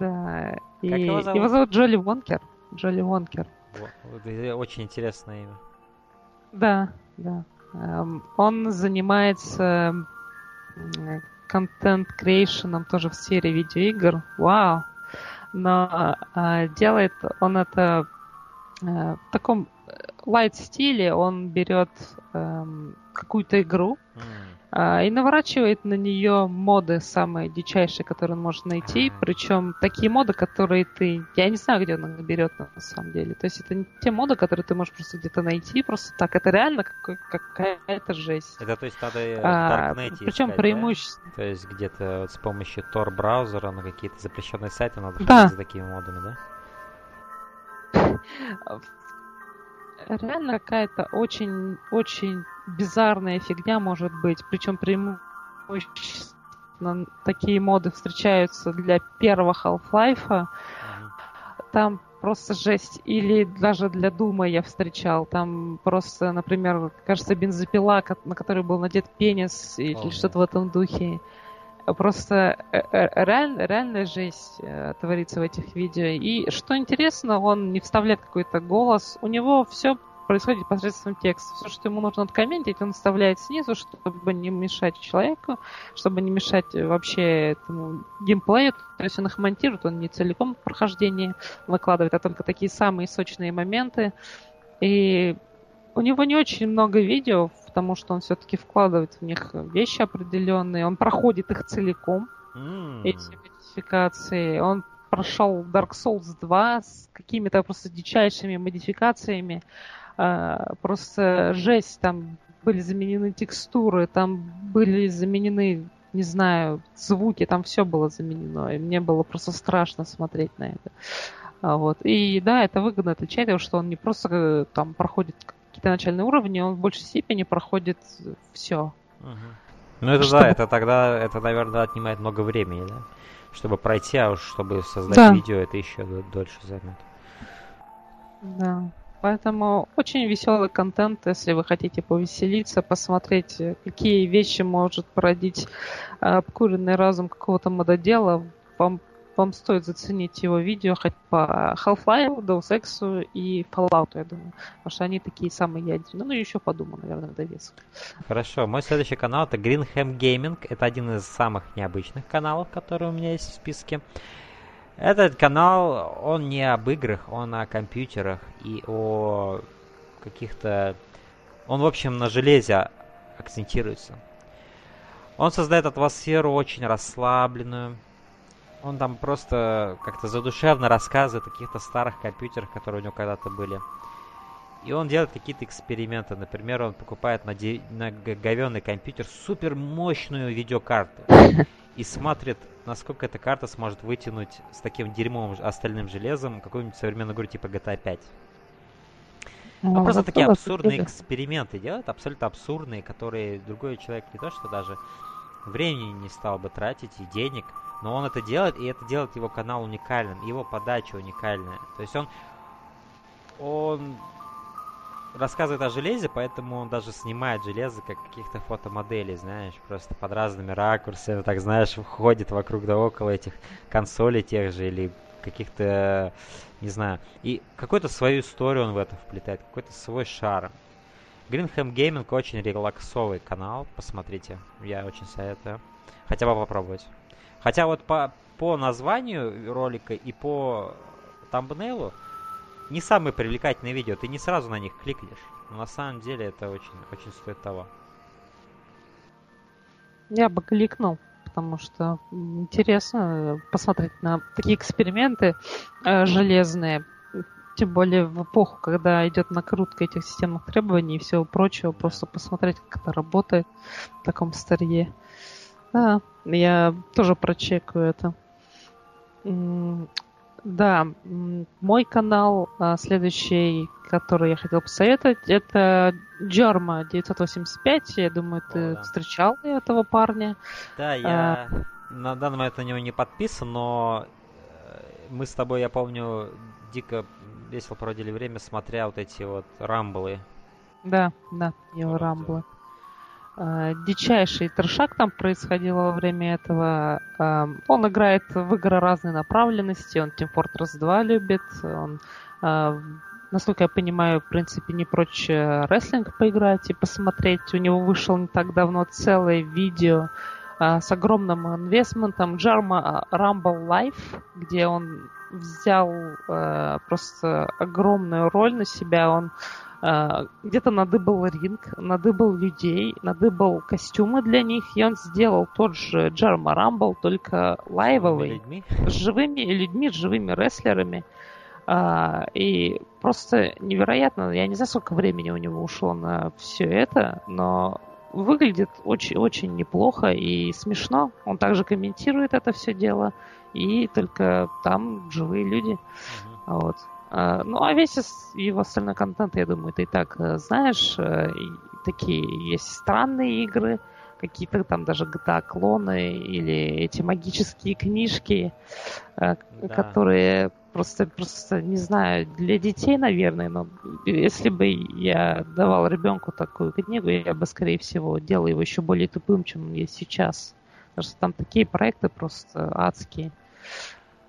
Да. И как его зовут? Его зовут Джоли Вонкер. Джоли Вонкер. Очень интересное имя. Да, да. Um, он занимается контент крейшеном тоже в сфере видеоигр. Вау! Но э, делает он это в таком light стиле. Он берет э, какую-то игру, mm а, и наворачивает на нее моды самые дичайшие, которые он может найти. Причем такие моды, которые ты... Я не знаю, где он их берет на самом деле. То есть это не те моды, которые ты можешь просто где-то найти просто так. Это реально какая-то жесть. Это то есть надо в а, Причем преимущество... Да? То есть где-то вот с помощью Tor браузера на какие-то запрещенные сайты надо да. за такими модами, да? реально какая-то очень-очень бизарная фигня может быть. Причем преимущественно такие моды встречаются для первого Half-Life. Там просто жесть. Или даже для Дума я встречал. Там просто, например, кажется, бензопила, на которой был надет пенис или что-то в этом духе. Просто э, э, реаль, реальная жесть э, творится в этих видео. И что интересно, он не вставляет какой-то голос. У него все происходит посредством текста. Все, что ему нужно откомментить, он вставляет снизу, чтобы не мешать человеку, чтобы не мешать вообще этому геймплею. То есть он их монтирует, он не целиком прохождение выкладывает, а только такие самые сочные моменты. И у него не очень много видео, потому что он все-таки вкладывает в них вещи определенные. Он проходит их целиком, mm. эти модификации. Он прошел Dark Souls 2 с какими-то просто дичайшими модификациями. А, просто жесть, там были заменены текстуры, там были заменены, не знаю, звуки, там все было заменено. И мне было просто страшно смотреть на это. А, вот. И да, это выгодно отличает его, что он не просто э, там проходит какие-то начальные уровни, он в большей степени проходит все. Угу. Ну это чтобы... да, это тогда, это, наверное, отнимает много времени, да? Чтобы пройти, а уж чтобы создать да. видео, это еще дольше займет. Да. Поэтому очень веселый контент, если вы хотите повеселиться, посмотреть, какие вещи может породить э, обкуренный разум какого-то мододела, вам, вам стоит заценить его видео хоть по Half-Life, Deus Ex и Fallout, я думаю. Потому что они такие самые ядерные. Ну, еще подумаю, наверное, довесок. Хорошо. Мой следующий канал это Greenham Gaming. Это один из самых необычных каналов, которые у меня есть в списке. Этот канал, он не об играх, он о компьютерах и о каких-то... Он, в общем, на железе акцентируется. Он создает атмосферу очень расслабленную. Он там просто как-то задушевно рассказывает о каких-то старых компьютерах, которые у него когда-то были. И он делает какие-то эксперименты. Например, он покупает на, де... на говенный компьютер супер мощную видеокарту и смотрит, насколько эта карта сможет вытянуть с таким дерьмовым остальным железом какую-нибудь современную игру типа GTA 5. Ну, ну просто такие абсурдные эксперименты делают, абсолютно абсурдные, которые другой человек не то что даже времени не стал бы тратить и денег, но он это делает, и это делает его канал уникальным, его подача уникальная. То есть он, он рассказывает о железе, поэтому он даже снимает железо как каких-то фотомоделей, знаешь, просто под разными ракурсами, так знаешь, ходит вокруг да около этих консолей тех же или каких-то, не знаю. И какую-то свою историю он в это вплетает, какой-то свой шарм. Greenham Gaming очень релаксовый канал, посмотрите, я очень советую. Хотя бы попробовать. Хотя вот по, по названию ролика и по тамбнейлу не самые привлекательные видео, ты не сразу на них кликнешь. Но на самом деле это очень, очень стоит того. Я бы кликнул, потому что интересно посмотреть на такие эксперименты э, железные. Тем более в эпоху, когда идет накрутка этих системных требований и всего прочего, просто посмотреть, как это работает в таком старье. Да, я тоже прочекаю это. Да, мой канал а, следующий, который я хотел посоветовать, это Джорма 985. Я думаю, ты О, да. встречал этого парня. Да, я а... на данный момент на него не подписан, но э, мы с тобой, я помню, дико весело проводили время, смотря вот эти вот рамблы. Да, да, его рамблы. Э, дичайший трешак там происходил во время этого. Э, он играет в игры разной направленности, он Team Fortress 2 любит, он, э, насколько я понимаю, в принципе, не прочь рестлинг поиграть и посмотреть. У него вышел не так давно целое видео с огромным инвестментом Jarma Rumble Life, где он взял просто огромную роль на себя. Он а, где-то надыбал ринг, надыбал людей, надыбал костюмы для них, и он сделал тот же Джарма Рамбл, только лайвовый, с живыми людьми, с живыми рестлерами. А, и просто невероятно, я не знаю, сколько времени у него ушло на все это, но выглядит очень-очень неплохо и смешно. Он также комментирует это все дело, и только там живые люди. Uh-huh. Вот. А, ну, а весь его остальной контент, я думаю, ты и так э, знаешь. Э, такие есть странные игры, какие-то там даже GTA-клоны или эти магические книжки, э, да. которые просто, просто, не знаю, для детей, наверное, но если бы я давал ребенку такую книгу, я бы, скорее всего, делал его еще более тупым, чем он есть сейчас. Что там такие проекты просто адские.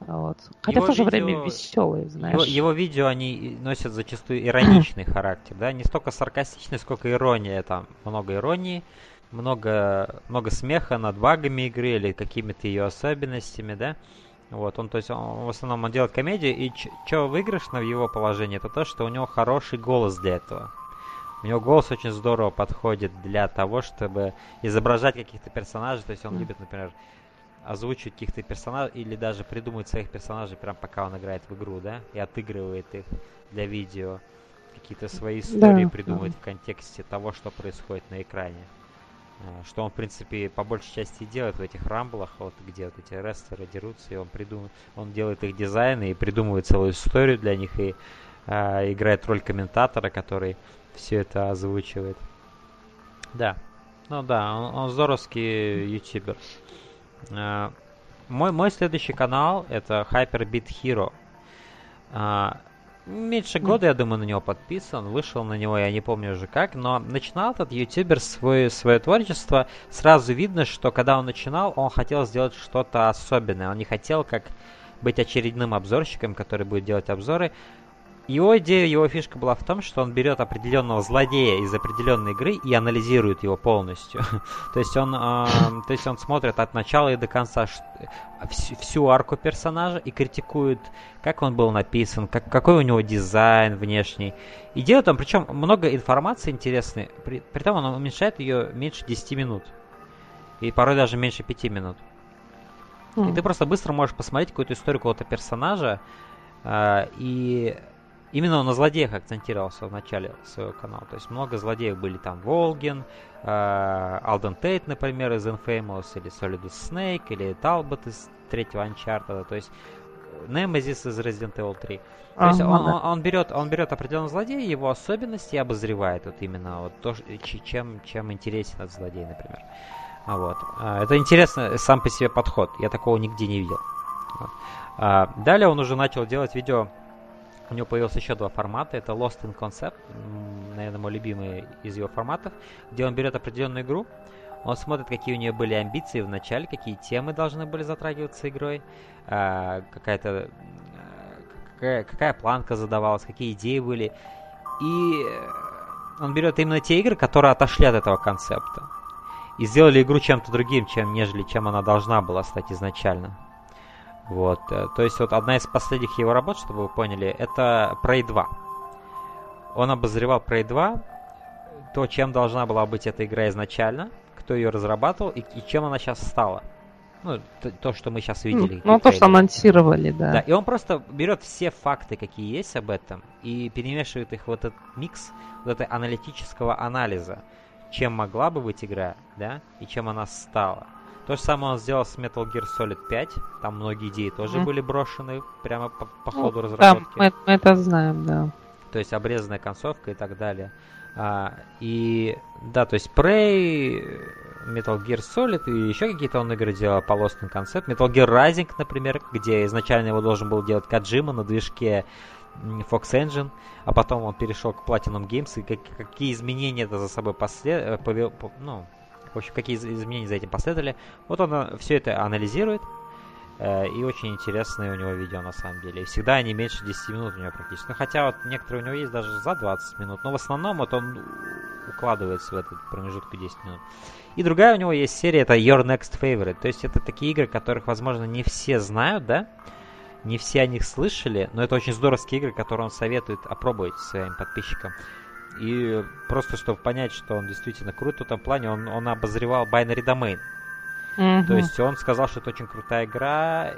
Вот. Хотя его в то же видео, время веселые, знаешь. Его, его видео, они носят зачастую ироничный характер, да, не столько саркастичный, сколько ирония. Там много иронии, много, много смеха над багами игры или какими-то ее особенностями, да. Вот, он, то есть, он, в основном он делает комедию, и что выигрышно в его положении, это то, что у него хороший голос для этого. У него голос очень здорово подходит для того, чтобы изображать каких-то персонажей. То есть он любит, например, озвучивать каких-то персонажей или даже придумывать своих персонажей прям пока он играет в игру, да, и отыгрывает их для видео, какие-то свои истории да, придумывает в контексте того, что происходит на экране. А, что он, в принципе, по большей части делает в этих рамблах, вот где вот эти рестлеры дерутся, и он придумывает, он делает их дизайны и придумывает целую историю для них, и а, играет роль комментатора, который все это озвучивает. Да, ну да, он, он здоровский ютубер. Uh, мой, мой следующий канал это Hyperbeat Hero. Uh, меньше года, я думаю, на него подписан. Вышел на него, я не помню уже как, но начинал этот ютубер свой, свое творчество. Сразу видно, что когда он начинал, он хотел сделать что-то особенное. Он не хотел как быть очередным обзорщиком, который будет делать обзоры. Его идея, его фишка была в том, что он берет определенного злодея из определенной игры и анализирует его полностью. то есть он, э, то есть он смотрит от начала и до конца всю, всю арку персонажа и критикует, как он был написан, как, какой у него дизайн внешний. И делает он, причем много информации интересной, при, при том он уменьшает ее меньше 10 минут. И порой даже меньше 5 минут. Mm. И ты просто быстро можешь посмотреть какую-то историю какого-то персонажа, э, и Именно на злодеях акцентировался в начале своего канала. То есть много злодеев были там Волгин, э, Алден Тейт, например, из Infamous, или Solidus Snake, или Талбот из третьего Uncharted. То есть Немезис из Resident Evil 3. То а, есть он, он, он, берет, он берет определенного злодея, его особенности и обозревает вот именно вот то, чем, чем интересен этот злодей, например. А вот. А, это интересно сам по себе подход. Я такого нигде не видел. Вот. Далее он уже начал делать видео у него появилось еще два формата. Это Lost in Concept. наверное, мой любимый из его форматов, где он берет определенную игру, он смотрит, какие у нее были амбиции в начале, какие темы должны были затрагиваться игрой, э, какая-то какая, какая планка задавалась, какие идеи были. И он берет именно те игры, которые отошли от этого концепта. И сделали игру чем-то другим, чем, нежели чем она должна была стать изначально. Вот. Э, то есть вот одна из последних его работ, чтобы вы поняли, это Prey 2. Он обозревал Prey 2, то, чем должна была быть эта игра изначально, кто ее разрабатывал и, и чем она сейчас стала. Ну, то, то что мы сейчас видели. Ну, то, что анонсировали, да. Да, и он просто берет все факты, какие есть об этом, и перемешивает их в этот микс вот этой аналитического анализа, чем могла бы быть игра, да, и чем она стала. То же самое он сделал с Metal Gear Solid 5. Там многие идеи тоже mm. были брошены прямо по, по ну, ходу разработки. Да, мы, мы это знаем, да. То есть обрезанная концовка и так далее. А, и да, то есть Prey, Metal Gear Solid и еще какие-то он игры делал по Lost in Concept. Metal Gear Rising, например, где изначально его должен был делать Каджима на движке Fox Engine, а потом он перешел к Platinum Games, и как, какие изменения это за собой послед... Э, повел, ну, в общем, какие изменения за этим последовали. Вот он э, все это анализирует, э, и очень интересные у него видео на самом деле. И всегда они меньше 10 минут у него практически. Ну, хотя вот некоторые у него есть даже за 20 минут, но в основном вот он укладывается в этот промежуток 10 минут. И другая у него есть серия, это Your Next Favorite. То есть это такие игры, которых, возможно, не все знают, да? Не все о них слышали, но это очень здоровские игры, которые он советует опробовать своим подписчикам. И просто, чтобы понять, что он действительно крут в этом плане, он, он обозревал Binary Domain. Mm-hmm. То есть он сказал, что это очень крутая игра,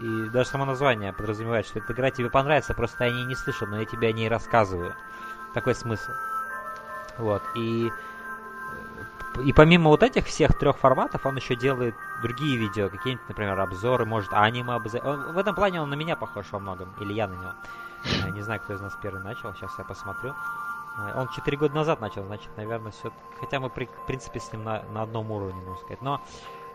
и даже само название подразумевает, что эта игра тебе понравится, просто я о ней не слышал, но я тебе о ней рассказываю. Такой смысл. Вот, и и помимо вот этих всех трех форматов, он еще делает другие видео, какие-нибудь, например, обзоры, может, аниме обзоры. В этом плане он на меня похож во многом, или я на него. Я не знаю, кто из нас первый начал, сейчас я посмотрю. Э, он 4 года назад начал, значит, наверное, все... Хотя мы, при, в принципе, с ним на, на одном уровне, можно сказать. Но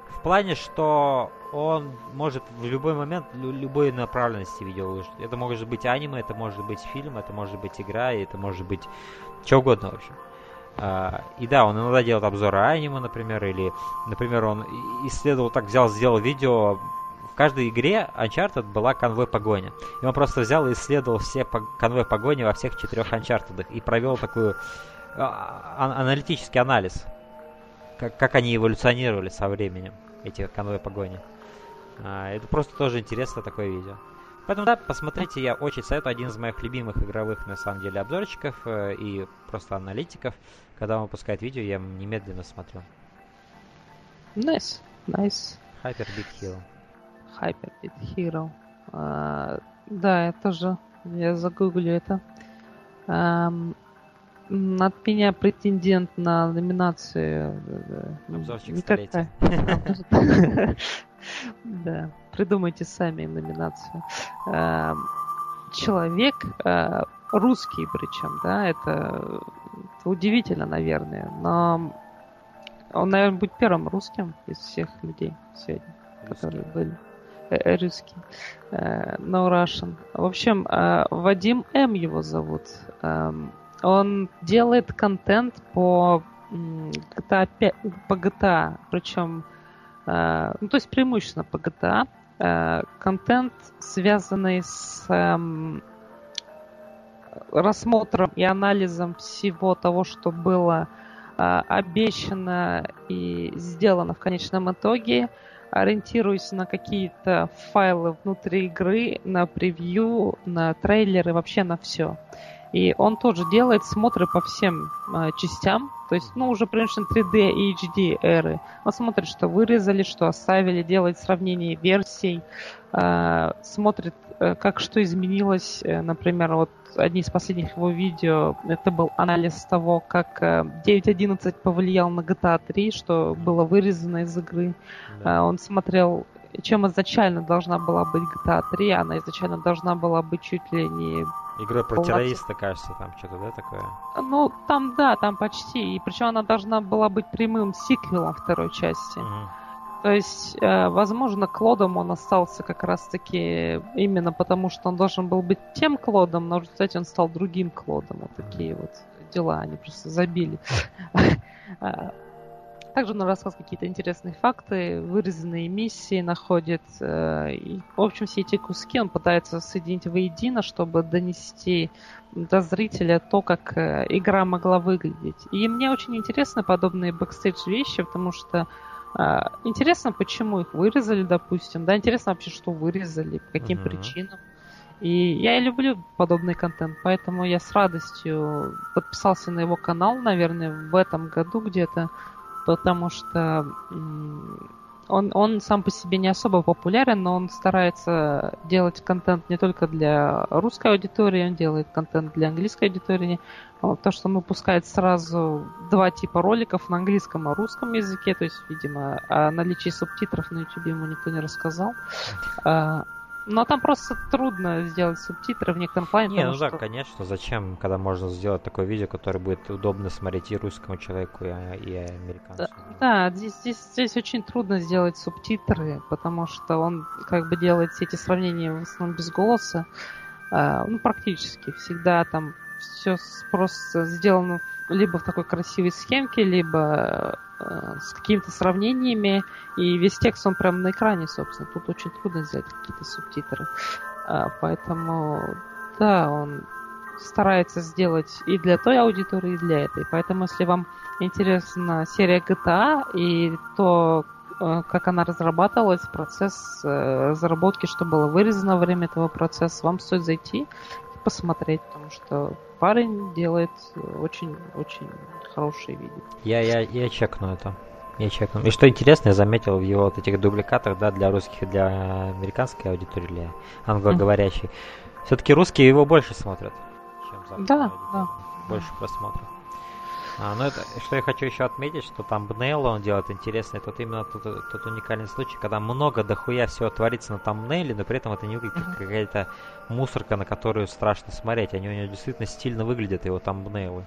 в плане, что он может в любой момент любой направленности видео. Это может быть аниме, это может быть фильм, это может быть игра, и это может быть что угодно, в общем. Uh, и да, он иногда делает обзоры аниме, например, или, например, он исследовал, так взял, сделал видео. В каждой игре Uncharted была конвой погоня. И он просто взял и исследовал все по конвой погони во всех четырех Uncharted и провел такой а, аналитический анализ, как, как они эволюционировали со временем, эти конвой погони. Uh, это просто тоже интересно такое видео. Поэтому, да, посмотрите, я очень советую. Один из моих любимых игровых, на самом деле, обзорчиков э, и просто аналитиков. Когда он выпускает видео, я немедленно смотрю. Nice, nice. Hyper Big Hero. Hyper Big Hero. Uh, да, я тоже, я загуглю это. Um, от меня претендент на номинацию. Э, Обзорчик столетия. Да, придумайте сами номинацию. Человек э, русский причем, да, это удивительно, наверное, но он, наверное, будет первым русским из всех людей сегодня, которые были. Э, э, русский. No Russian. В общем, Вадим М. его зовут. Эм, он делает контент по GTA, 5, по GTA, причем Э, ну, то есть преимущественно по GTA, э, контент, связанный с эм, рассмотром и анализом всего того, что было э, обещано и сделано в конечном итоге, ориентируясь на какие-то файлы внутри игры, на превью, на трейлеры, вообще на все. И он тоже делает смотры по всем э, частям, то есть, ну, уже преимущественно 3D и HD эры. Он смотрит, что вырезали, что оставили, делает сравнение версий, э, смотрит, э, как что изменилось. Э, например, вот одни из последних его видео, это был анализ того, как э, 9.11 повлиял на GTA 3, что было вырезано из игры. Да. Э, он смотрел чем изначально должна была быть GTA 3, она изначально должна была быть чуть ли не Игра про террориста, кажется, там что-то, да, такое? Ну, там, да, там почти. И причем она должна была быть прямым сиквелом второй части. Угу. То есть, э, возможно, Клодом он остался как раз-таки именно потому, что он должен был быть тем Клодом, но результате он стал другим Клодом. Вот такие вот. дела, они просто забили. А, также он рассказывает какие-то интересные факты, вырезанные миссии находит. Э, и, в общем, все эти куски он пытается соединить воедино, чтобы донести до зрителя то, как э, игра могла выглядеть. И мне очень интересны подобные бэкстейдж вещи, потому что э, интересно, почему их вырезали, допустим. Да, интересно вообще, что вырезали, по каким uh-huh. причинам. И я люблю подобный контент, поэтому я с радостью подписался на его канал, наверное, в этом году где-то потому что он, он сам по себе не особо популярен, но он старается делать контент не только для русской аудитории, он делает контент для английской аудитории. То, что он выпускает сразу два типа роликов на английском и русском языке, то есть, видимо, о наличии субтитров на YouTube ему никто не рассказал. А, но там просто трудно сделать субтитры в некотором плане. Не, ну что... да, конечно. Зачем, когда можно сделать такое видео, которое будет удобно смотреть и русскому человеку, и, и американцу? Да, да здесь, здесь, здесь очень трудно сделать субтитры, потому что он как бы делает все эти сравнения в основном без голоса. А, ну, практически. Всегда там все просто сделано либо в такой красивой схемке, либо с какими-то сравнениями, и весь текст он прямо на экране, собственно. Тут очень трудно сделать какие-то субтитры. А, поэтому, да, он старается сделать и для той аудитории, и для этой. Поэтому, если вам интересна серия GTA и то, э, как она разрабатывалась, процесс э, разработки, что было вырезано во время этого процесса, вам стоит зайти и посмотреть, потому что парень делает очень-очень хорошие видео. Я, я, я чекну это. Я чекну. И что интересно, я заметил в его вот этих дубликатах, да, для русских и для американской аудитории, для англоговорящей. Mm-hmm. Все-таки русские его больше смотрят, чем западные. Да, да. Больше просмотров. А, ну это, что я хочу еще отметить, что там Бнейл он делает интересный, тут именно тот, тот уникальный случай, когда много дохуя всего творится на тамбнейле, но при этом это не выглядит как какая-то мусорка, на которую страшно смотреть. Они у него действительно стильно выглядят, его тамбнейлы.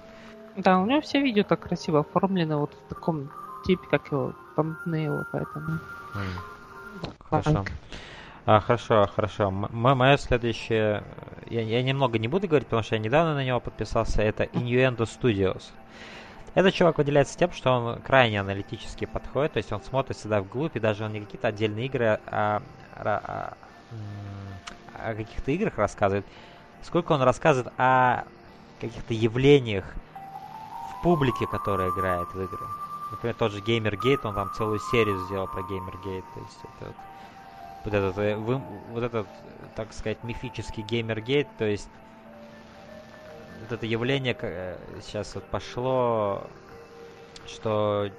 Да, у него все видео так красиво оформлены, вот в таком типе, как его тамбнейлы, поэтому... Mm. Хорошо. А, хорошо, хорошо. М- мое следующее... Я, я немного не буду говорить, потому что я недавно на него подписался. Это Innuendo Studios. Этот чувак выделяется тем, что он крайне аналитически подходит, то есть он смотрит всегда вглубь, и даже он не какие-то отдельные игры, а, а, а, о каких-то играх рассказывает, сколько он рассказывает о каких-то явлениях в публике, которая играет в игры. Например, тот же Gamergate, он там целую серию сделал про Gamergate, то есть это вот этот, э, вот этот, так сказать, мифический Gamergate, то есть вот это явление э, сейчас вот пошло, что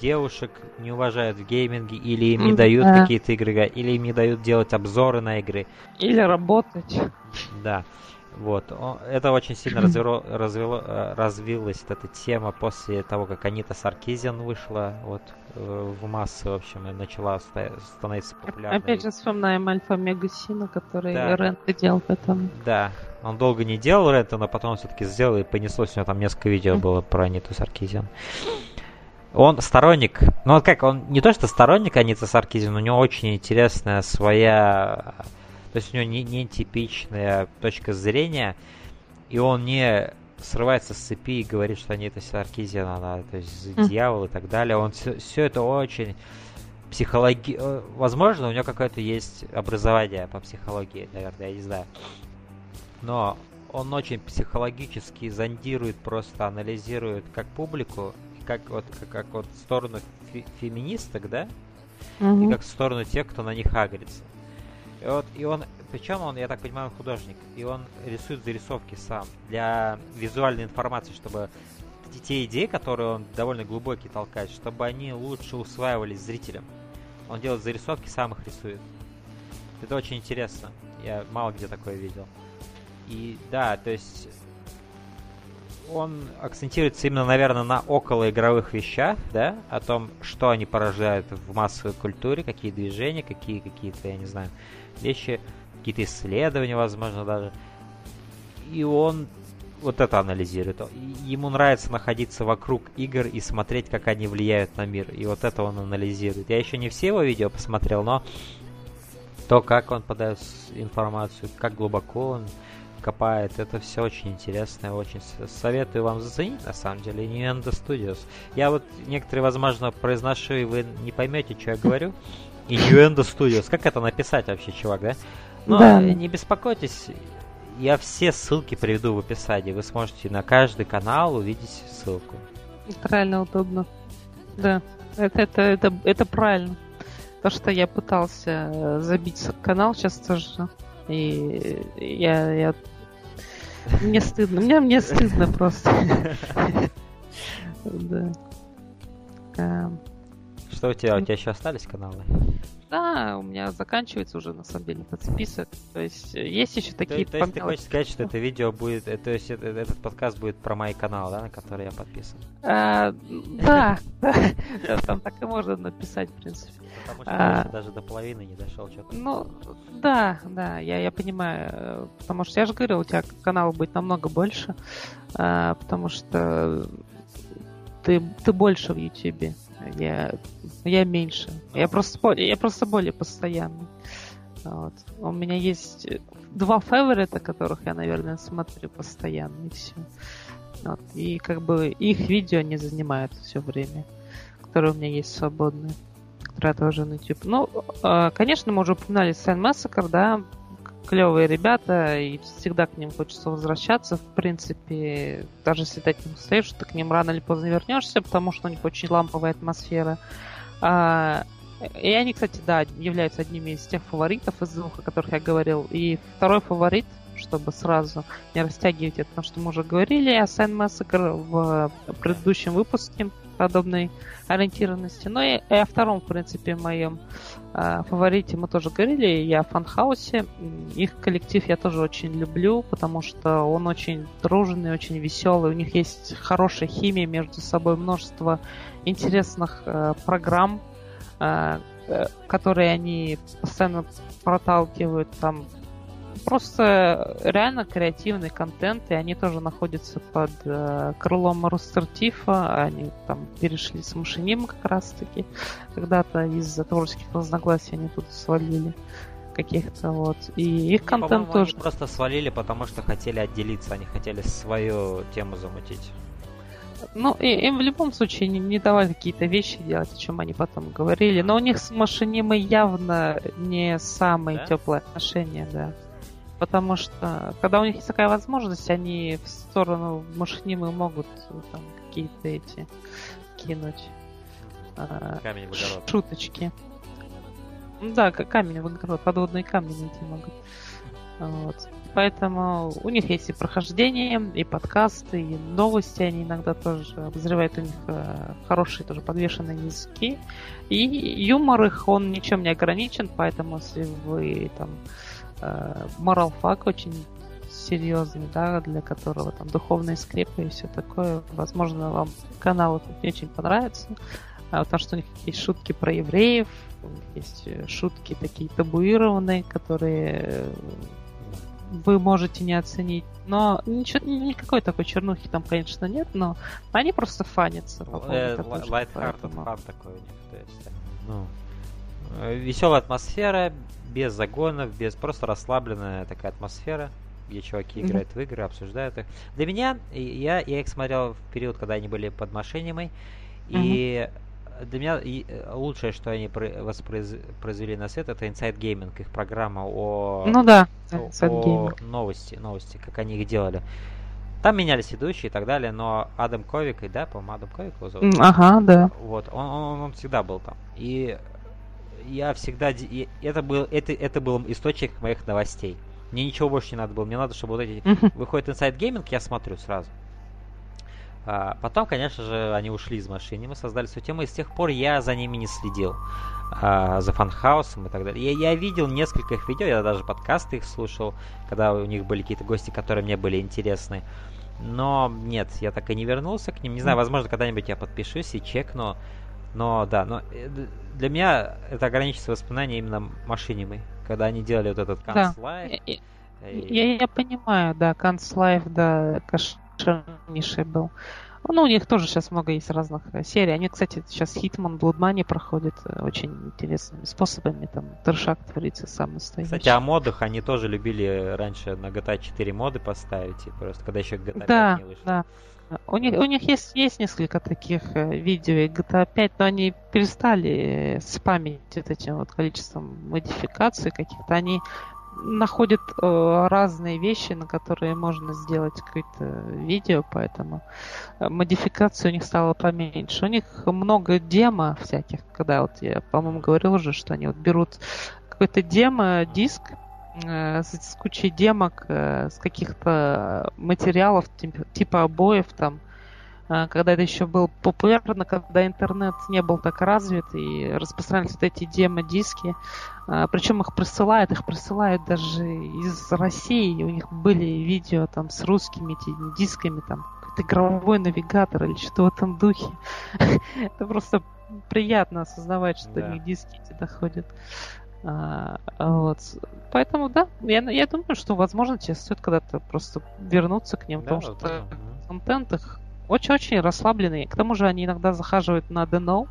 девушек не уважают в гейминге, или им не дают да. какие-то игры, или им не дают делать обзоры на игры. Или работать. Да. Вот. Это очень сильно развело, развело, э, развилась эта тема после того, как Анита Саркизиан вышла вот, в массы, в общем, и начала становиться популярной. Опять же вспоминаем Альфа Мегасина, который да. Рента делал потом. Да, он долго не делал Рента, но потом все-таки сделал и понеслось. У него там несколько видео было про Аниту Саркизиан. Он сторонник, ну как, он не то что сторонник Аниты Саркизиан, у него очень интересная своя то есть у него не, не типичная точка зрения, и он не срывается с цепи и говорит, что они это Саркизиан, она, то есть mm. дьявол и так далее. Он все, все это очень психологи... Э, возможно, у него какое-то есть образование по психологии, наверное, я не знаю. Но он очень психологически зондирует, просто анализирует как публику, как вот, как, как вот сторону фе- феминисток, да? Mm-hmm. И как сторону тех, кто на них агрится. И, вот, и он, причем он, я так понимаю, художник, и он рисует зарисовки сам для визуальной информации, чтобы те идеи, которые он довольно глубокие толкает, чтобы они лучше усваивались зрителям. Он делает зарисовки, сам их рисует. Это очень интересно. Я мало где такое видел. И да, то есть он акцентируется именно, наверное, на околоигровых вещах, да, о том, что они порождают в массовой культуре, какие движения, какие какие-то, я не знаю, вещи, какие-то исследования, возможно, даже. И он вот это анализирует. Ему нравится находиться вокруг игр и смотреть, как они влияют на мир. И вот это он анализирует. Я еще не все его видео посмотрел, но то, как он подает информацию, как глубоко он копает. Это все очень интересно, очень советую вам заценить, на самом деле, Innuendo Studios. Я вот некоторые, возможно, произношу, и вы не поймете, что я говорю. Innuendo Studios. Как это написать вообще, чувак, да? Но да. не беспокойтесь, я все ссылки приведу в описании. Вы сможете на каждый канал увидеть ссылку. Правильно, удобно. Да, это, это, это, это правильно. То, что я пытался э, забить канал сейчас тоже. И я, я... Мне стыдно. Мне, мне стыдно просто. Да. Что у тебя? У тебя еще остались каналы? Да, у меня заканчивается уже на самом деле этот список. То есть э, есть еще такие. То, то есть ты хочешь сказать, что это видео будет, э, то есть этот подкаст будет про мой канал, да, на который я подписан? А, да, там так и можно написать, в принципе. Потому что а, даже до половины не дошел что-то. Ну, да, да, я, я понимаю. Э, потому что я же говорил, у тебя канал будет намного больше, а, потому что ты, ты больше в Ютубе. Я, я меньше. Я просто, я просто более постоянный. Вот. У меня есть два фаворита, которых я, наверное, смотрю постоянно, и все. Вот. И как бы их видео не занимают все время, которые у меня есть свободные, которые тоже на YouTube. Ну, а, конечно, мы уже упоминали Cinemassacre, да, клевые ребята, и всегда к ним хочется возвращаться. В принципе, даже если ты от них устаешь, ты к ним рано или поздно вернешься, потому что у них очень ламповая атмосфера. А, и они, кстати, да, являются одними из тех фаворитов из двух, о которых я говорил. И второй фаворит, чтобы сразу не растягивать это, потому что мы уже говорили о Cinemassacre в предыдущем выпуске подобной ориентированности. Но и, и о втором, в принципе, моем э, фаворите мы тоже говорили. Я в Фанхаусе. Их коллектив я тоже очень люблю, потому что он очень дружный, очень веселый. У них есть хорошая химия между собой, множество интересных э, программ, э, которые они постоянно проталкивают. Там просто реально креативный контент, и они тоже находятся под э, крылом Рустертифа. Они там перешли с Машиним как раз-таки. Когда-то из-за творческих разногласий они тут свалили каких-то вот. И их контент тоже. Они просто свалили, потому что хотели отделиться, они хотели свою тему замутить. Ну, и, им в любом случае не, не давали какие-то вещи делать, о чем они потом говорили. Но у них с Машинимой явно не самые да? теплые отношения, да. Потому что, когда у них есть такая возможность, они в сторону машинимы могут э, там какие-то эти кинуть э, камень в шуточки. Да, камень в огород, подводные камни найти могут. Вот. Поэтому у них есть и прохождение, и подкасты, и новости они иногда тоже обозревают у них э, хорошие тоже подвешенные языки. И юмор их, он ничем не ограничен, поэтому если вы там Moral э, Fuck очень серьезный, да, для которого там духовные скрепы и все такое. Возможно, вам канал этот не очень понравится, а, потому что у них есть шутки про евреев, есть э, шутки такие табуированные, которые э, вы можете не оценить. Но ничего, никакой такой чернухи там, конечно, нет, но они просто фанятся. Лайтхартед фан такой у них. То есть, ну, веселая атмосфера, без загонов, без просто расслабленная такая атмосфера, где чуваки играют в игры, обсуждают их. Для меня, я, я их смотрел в период, когда они были под mm-hmm. и для меня и, э, лучшее, что они воспроизвели на свет, это Inside Gaming, их программа о, ну да, о, о новости, новости, как они их делали. Там менялись ведущие и так далее, но Адам Ковик, да, по-моему, Адам Ковик его зовут? Ага, да. Вот, он, он, он всегда был там. И я всегда... Это был, это, это был источник моих новостей. Мне ничего больше не надо было. Мне надо, чтобы вот эти... Выходит Inside Gaming, я смотрю сразу. А, потом, конечно же, они ушли из машины, мы создали свою тему, и с тех пор я за ними не следил. А, за фанхаусом и так далее. Я, я видел несколько их видео, я даже подкасты их слушал, когда у них были какие-то гости, которые мне были интересны. Но нет, я так и не вернулся к ним. Не знаю, возможно, когда-нибудь я подпишусь и чекну. Но да, но э, для меня это ограничится воспоминания именно машинимой, когда они делали вот этот концлайв. Да. Я, я, я понимаю, да, концлайв, да, кошернейший был. Ну, у них тоже сейчас много есть разных э, серий. Они, кстати, сейчас Hitman Blood Money проходят э, очень интересными способами. Там трешак творится сам настоящий. Кстати, о модах они тоже любили раньше на GTA 4 моды поставить, и просто когда еще GTA 5 да, не вышло. Да, у них, у них есть, есть несколько таких э, видео GTA 5, но они перестали спамить вот этим вот количеством модификаций каких-то. Они находят э, разные вещи, на которые можно сделать какое-то видео, поэтому э, модификация у них стала поменьше. У них много демо всяких, когда вот я, по-моему, говорил уже, что они вот берут какой-то демо-диск, э, с, с кучей демок, э, с каких-то материалов, типа, обоев там, а, когда это еще был популярно, когда интернет не был так развит и распространялись вот эти демо-диски. Причем их присылают, их присылают даже из России. У них были видео там с русскими этими дисками, там какой-то игровой навигатор или что-то в этом духе. Это просто приятно осознавать, что до них диски эти доходят. А, вот. Поэтому, да, я, я думаю, что, возможно, тебе стоит когда-то просто вернуться к ним, да, потому что да. контент их очень-очень расслабленные. К тому же они иногда захаживают на Know,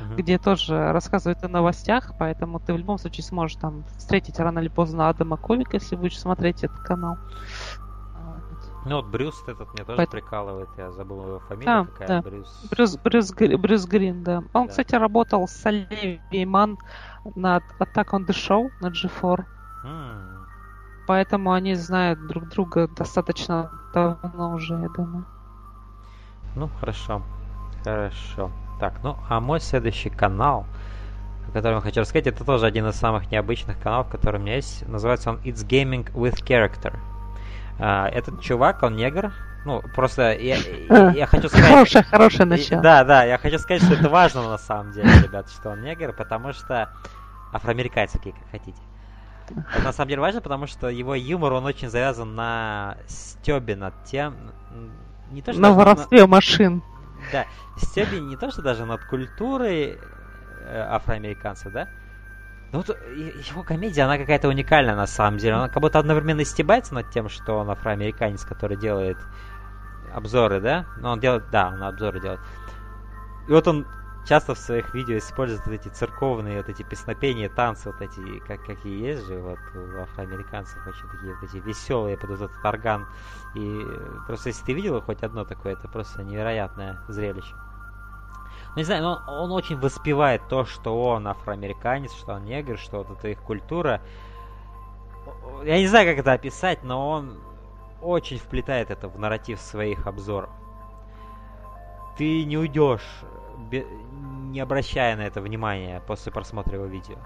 uh-huh. где тоже рассказывают о новостях, поэтому ты в любом случае сможешь там встретить рано или поздно Адама Ковика, если будешь смотреть этот канал. Ну вот Брюс этот мне тоже По... прикалывает, я забыл его фамилию, а, какая да. Брюс. Брюс, Брюс, Брюс Грин, да. Он, да. кстати, работал с Оливией Ман над Attack on the Show на G4. Mm. Поэтому они знают друг друга достаточно давно уже, я думаю. Ну, хорошо. Хорошо. Так, ну, а мой следующий канал, о котором я хочу рассказать, это тоже один из самых необычных каналов, который у меня есть. Называется он It's Gaming with Character. А, этот чувак, он негр. Ну, просто я, я, я хочу сказать... Хорошее, хорошее начало. Да, да, я хочу сказать, что это важно на самом деле, ребят, что он негр, потому что... Афроамериканец, как хотите. Это на самом деле важно, потому что его юмор, он очень завязан на стебе над тем, не то, что на воровстве на... машин. Да, стебель не то, что даже над культурой э, афроамериканцев, да? Ну вот его комедия, она какая-то уникальная на самом деле. Она как будто одновременно стебается над тем, что он афроамериканец, который делает обзоры, да? Но он делает, да, он обзоры делает. И вот он часто в своих видео используют вот эти церковные вот эти песнопения, танцы вот эти, как, какие есть же вот у афроамериканцев очень такие вот эти веселые под этот орган. И просто если ты видел хоть одно такое, это просто невероятное зрелище. Ну, не знаю, но он, он очень воспевает то, что он афроамериканец, что он негр, что вот это их культура. Я не знаю, как это описать, но он очень вплетает это в нарратив своих обзоров. Ты не уйдешь не обращая на это внимания после просмотра его видео.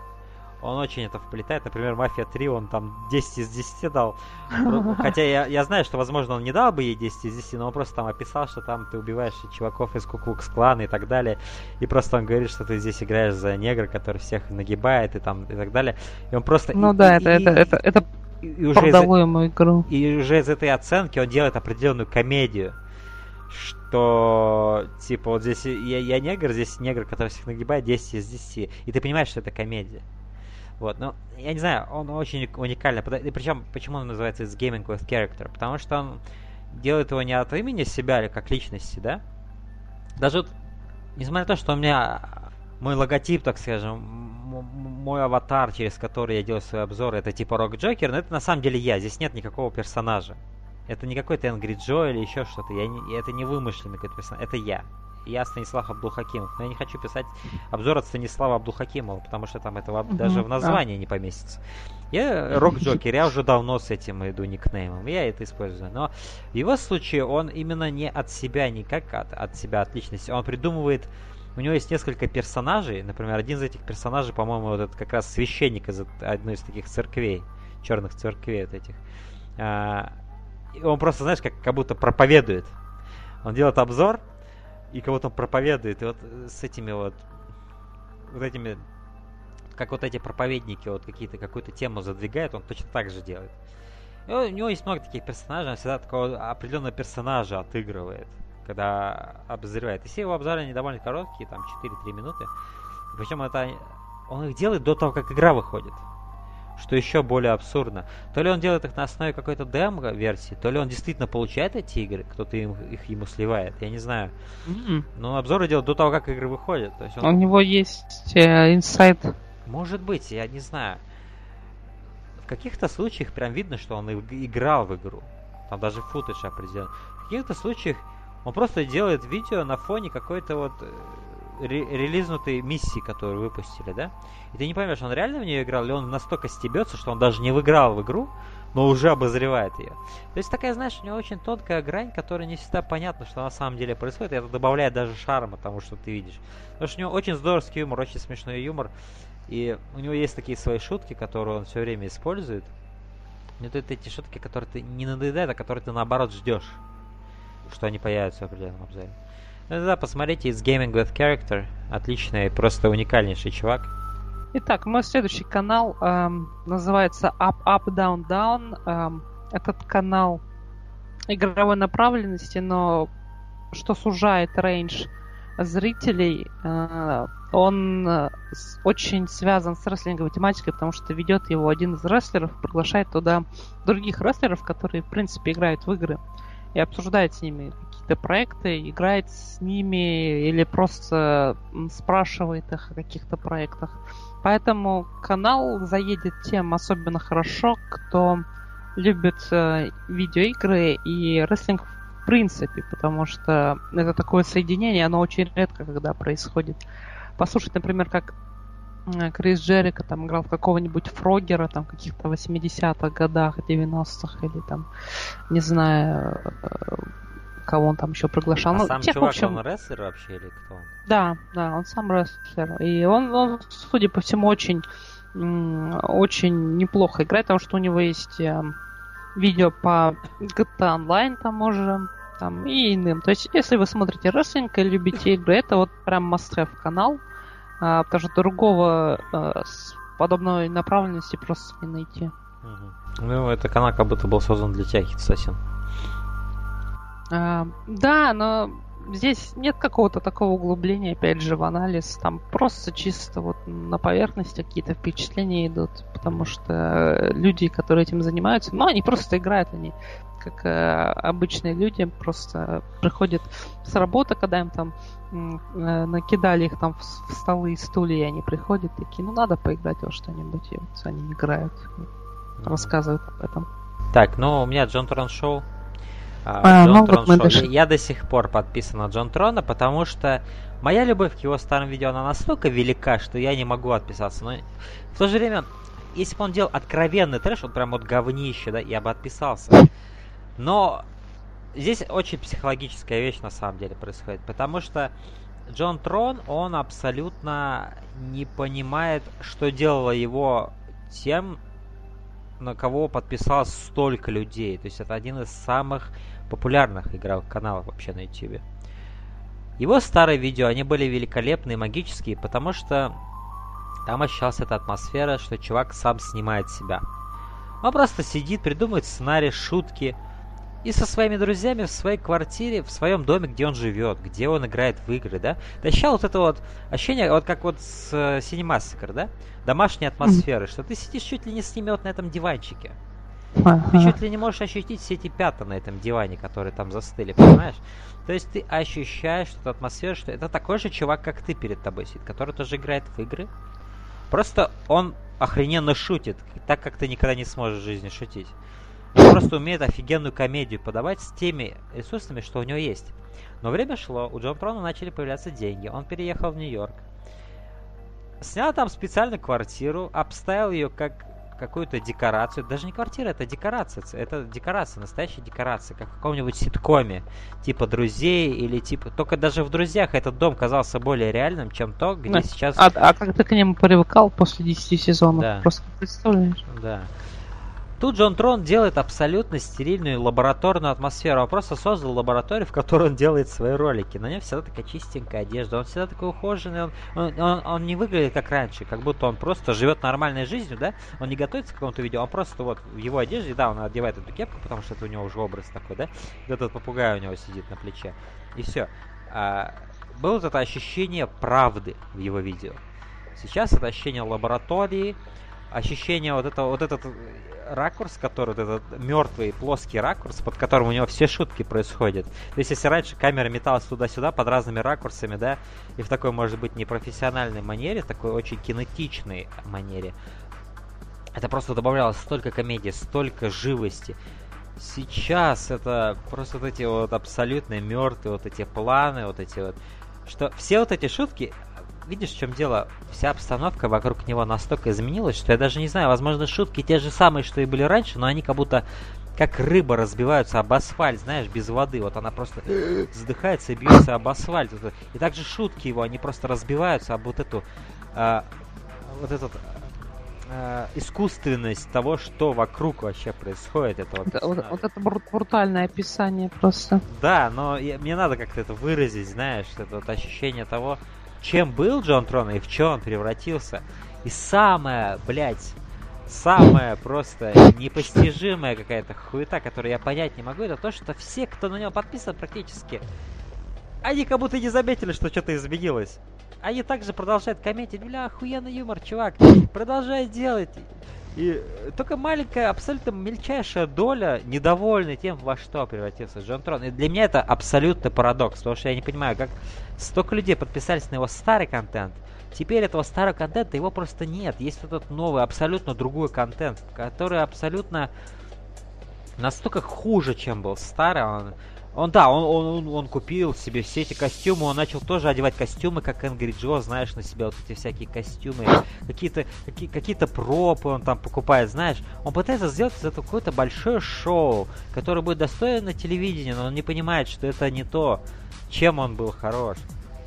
Он очень это вплетает. Например, Мафия 3 он там 10 из 10 дал. Хотя я, я знаю, что, возможно, он не дал бы ей 10 из 10, но он просто там описал, что там ты убиваешь чуваков из Куклукс клана и так далее. И просто он говорит, что ты здесь играешь за негра, который всех нагибает и там и так далее. И он просто... Ну и, да, и, это, и, это, это, это и, уже из, ему игру. И уже из этой оценки он делает определенную комедию что, типа, вот здесь я, я негр, здесь негр, который всех нагибает 10 из 10. И ты понимаешь, что это комедия. Вот, ну, я не знаю, он очень уникальный. Причем, почему он называется It's Gaming with Character? Потому что он делает его не от имени себя или как личности, да? Даже вот, несмотря на то, что у меня мой логотип, так скажем, мой аватар, через который я делаю свои обзоры, это типа Рок Джокер, но это на самом деле я. Здесь нет никакого персонажа. Это не какой-то Энгри Джо или еще что-то. Я не, это не вымышленный какой-то персонаж. Это я. Я Станислав Абдулхакимов. Но я не хочу писать обзор от Станислава Абдулхакимова, потому что там этого mm-hmm. даже в названии не поместится. Я рок-джокер, я уже давно с этим иду никнеймом, я это использую. Но в его случае он именно не от себя, не как от, от себя, от личности. Он придумывает у него есть несколько персонажей. Например, один из этих персонажей, по-моему, вот это как раз священник из одной из таких церквей, черных церквей вот этих. А, он просто, знаешь, как, как будто проповедует. Он делает обзор, и кого-то проповедует. И вот с этими вот, вот этими, как вот эти проповедники вот какие-то, какую-то тему задвигают, он точно так же делает. И у него есть много таких персонажей, он всегда такого определенного персонажа отыгрывает, когда обозревает. И все его обзоры, они довольно короткие, там 4-3 минуты. Причем это он их делает до того, как игра выходит. Что еще более абсурдно. То ли он делает их на основе какой-то демо-версии, то ли он действительно получает эти игры, кто-то им, их ему сливает, я не знаю. Mm-hmm. Но обзоры делают до того, как игры выходят. То есть он... У него есть э, инсайт. Может быть, я не знаю. В каких-то случаях прям видно, что он играл в игру. Там даже футаж определен. В каких-то случаях он просто делает видео на фоне какой-то вот э, релизнутой миссии, которую выпустили, да? И ты не поймешь, он реально в нее играл, или он настолько стебется, что он даже не выиграл в игру, но уже обозревает ее. То есть такая, знаешь, у него очень тонкая грань, которая не всегда понятно, что на самом деле происходит. Это добавляет даже шарма тому, что ты видишь. Потому что у него очень здоровский юмор, очень смешной юмор. И у него есть такие свои шутки, которые он все время использует. Но это эти шутки, которые ты не надоедают, а которые ты наоборот ждешь, что они появятся в определенном обзоре. Да, посмотрите, It's Gaming with Character. Отличный, просто уникальнейший чувак. Итак, мой следующий канал эм, называется Up Up Down Down. Эм, этот канал игровой направленности, но что сужает рейндж зрителей, э, он э, очень связан с рестлинговой тематикой, потому что ведет его один из рестлеров, приглашает туда других рестлеров, которые, в принципе, играют в игры, и обсуждает с ними какие-то проекты, играет с ними или просто спрашивает их о каких-то проектах. Поэтому канал заедет тем особенно хорошо, кто любит э, видеоигры и рестлинг в принципе, потому что это такое соединение, оно очень редко когда происходит. Послушать, например, как Крис Джерика там играл в какого-нибудь Фрогера там каких-то 80-х годах, 90-х или там, не знаю, э, кого он там еще приглашал. А ну, сам тех, чувак, общем... он рестлер вообще или кто он? Да, да, он сам рестлер. И он, он судя по всему, очень, очень неплохо играет, потому что у него есть э, видео по GTA Online там уже, там, и иным. То есть, если вы смотрите рестлинг и любите игры, это вот прям must-have канал, а, потому что другого а, с подобной направленности просто не найти. Ну, это канал как будто был создан для тебя, Хитсасин. А, да, но здесь нет какого-то такого углубления, опять же, в анализ. Там просто чисто вот на поверхности какие-то впечатления идут, потому что люди, которые этим занимаются, ну, они просто играют, они как э, обычные люди просто приходят с работы, когда им там э, накидали их там в, в столы и стулья, и они приходят такие, ну надо поиграть во что-нибудь, и вот они играют, рассказывают об этом. Так, ну у меня Джон Трон Шоу а, а, Джон Трон Шоу. Даже... Я до сих пор подписан на Джон Трона, потому что моя любовь к его старым видео, она настолько велика, что я не могу отписаться. Но в то же время, если бы он делал откровенный трэш, вот прям вот говнище, да, я бы отписался. Но здесь очень психологическая вещь на самом деле происходит, потому что Джон Трон, он абсолютно не понимает, что делало его тем, на кого подписалось столько людей. То есть это один из самых популярных игровых каналов вообще на YouTube. Его старые видео, они были великолепные, магические, потому что там ощущалась эта атмосфера, что чувак сам снимает себя. Он просто сидит, придумывает сценарий, шутки, и со своими друзьями в своей квартире, в своем доме, где он живет, где он играет в игры, да. Ощущал вот это вот ощущение, вот как вот с э, Cinemassacre, да, домашней атмосферы, что ты сидишь чуть ли не с ними вот на этом диванчике. Ага. Ты чуть ли не можешь ощутить все эти пятна на этом диване, которые там застыли, понимаешь? То есть ты ощущаешь эту атмосферу, что это такой же чувак, как ты перед тобой сидит, который тоже играет в игры. Просто он охрененно шутит, так как ты никогда не сможешь в жизни шутить. Он просто умеет офигенную комедию подавать с теми ресурсами, что у него есть. Но время шло, у Джон Трона начали появляться деньги, он переехал в Нью-Йорк. Снял там специальную квартиру, обставил ее как какую-то декорацию. Даже не квартира, это декорация. Это декорация, настоящая декорация, как в каком-нибудь ситкоме. Типа друзей или типа... Только даже в друзьях этот дом казался более реальным, чем то, где да. сейчас... А, а как ты к нему привыкал после 10 сезонов? Да. Просто представляешь? Да. Тут Джон Трон делает абсолютно стерильную лабораторную атмосферу. Он просто создал лабораторию, в которой он делает свои ролики. На нем всегда такая чистенькая одежда, он всегда такой ухоженный, он, он, он, он не выглядит как раньше, как будто он просто живет нормальной жизнью, да? Он не готовится к какому-то видео, он просто вот в его одежде, да, он одевает эту кепку, потому что это у него уже образ такой, да? Этот попугай у него сидит на плече. И все. А, было вот это ощущение правды в его видео. Сейчас это ощущение лаборатории, ощущение вот этого, вот этот ракурс, который этот мертвый плоский ракурс, под которым у него все шутки происходят. То есть если раньше камера металась туда-сюда под разными ракурсами, да, и в такой, может быть, непрофессиональной манере, такой очень кинетичной манере, это просто добавляло столько комедии, столько живости. Сейчас это просто вот эти вот абсолютно мертвые вот эти планы, вот эти вот, что все вот эти шутки, видишь, в чем дело? Вся обстановка вокруг него настолько изменилась, что я даже не знаю, возможно, шутки те же самые, что и были раньше, но они как будто как рыба разбиваются об асфальт, знаешь, без воды. Вот она просто задыхается и бьется об асфальт. И также шутки его, они просто разбиваются об вот эту, э, вот этот э, искусственность того, что вокруг вообще происходит. Этого вот, вот, вот это брутальное описание просто. Да, но я, мне надо как-то это выразить, знаешь, это вот ощущение того, чем был Джон Трон и в чем он превратился. И самое, блядь, самая просто непостижимая какая-то хуета, которую я понять не могу, это то, что все, кто на него подписан практически, они как будто не заметили, что что-то изменилось. Они также продолжают комментить, бля, охуенный юмор, чувак, продолжай делать. И только маленькая, абсолютно мельчайшая доля недовольны тем, во что превратился Джон Трон. И для меня это абсолютно парадокс, потому что я не понимаю, как столько людей подписались на его старый контент, теперь этого старого контента его просто нет. Есть вот этот новый, абсолютно другой контент, который абсолютно настолько хуже, чем был старый. Он, он да, он, он, он купил себе все эти костюмы, он начал тоже одевать костюмы, как Энгри Джо, знаешь, на себя вот эти всякие костюмы, какие-то какие, какие-то пропы он там покупает, знаешь. Он пытается сделать этого какое-то большое шоу, которое будет достойно телевидения, но он не понимает, что это не то, чем он был хорош.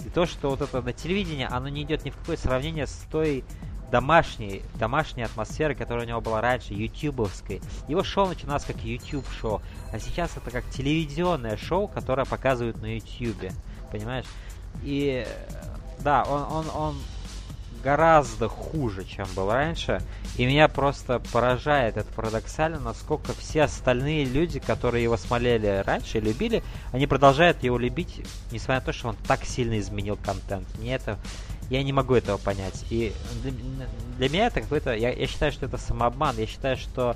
И то, что вот это на телевидении, оно не идет ни в какое сравнение с той домашней, домашней атмосферы, которая у него была раньше, ютубовской. Его шоу начиналось как YouTube шоу, а сейчас это как телевизионное шоу, которое показывают на ютубе, понимаешь? И да, он, он, он гораздо хуже, чем был раньше. И меня просто поражает это парадоксально, насколько все остальные люди, которые его смотрели раньше любили, они продолжают его любить, несмотря на то, что он так сильно изменил контент. Мне это я не могу этого понять. И для, для меня это какой-то... Я, я считаю, что это самообман. Я считаю, что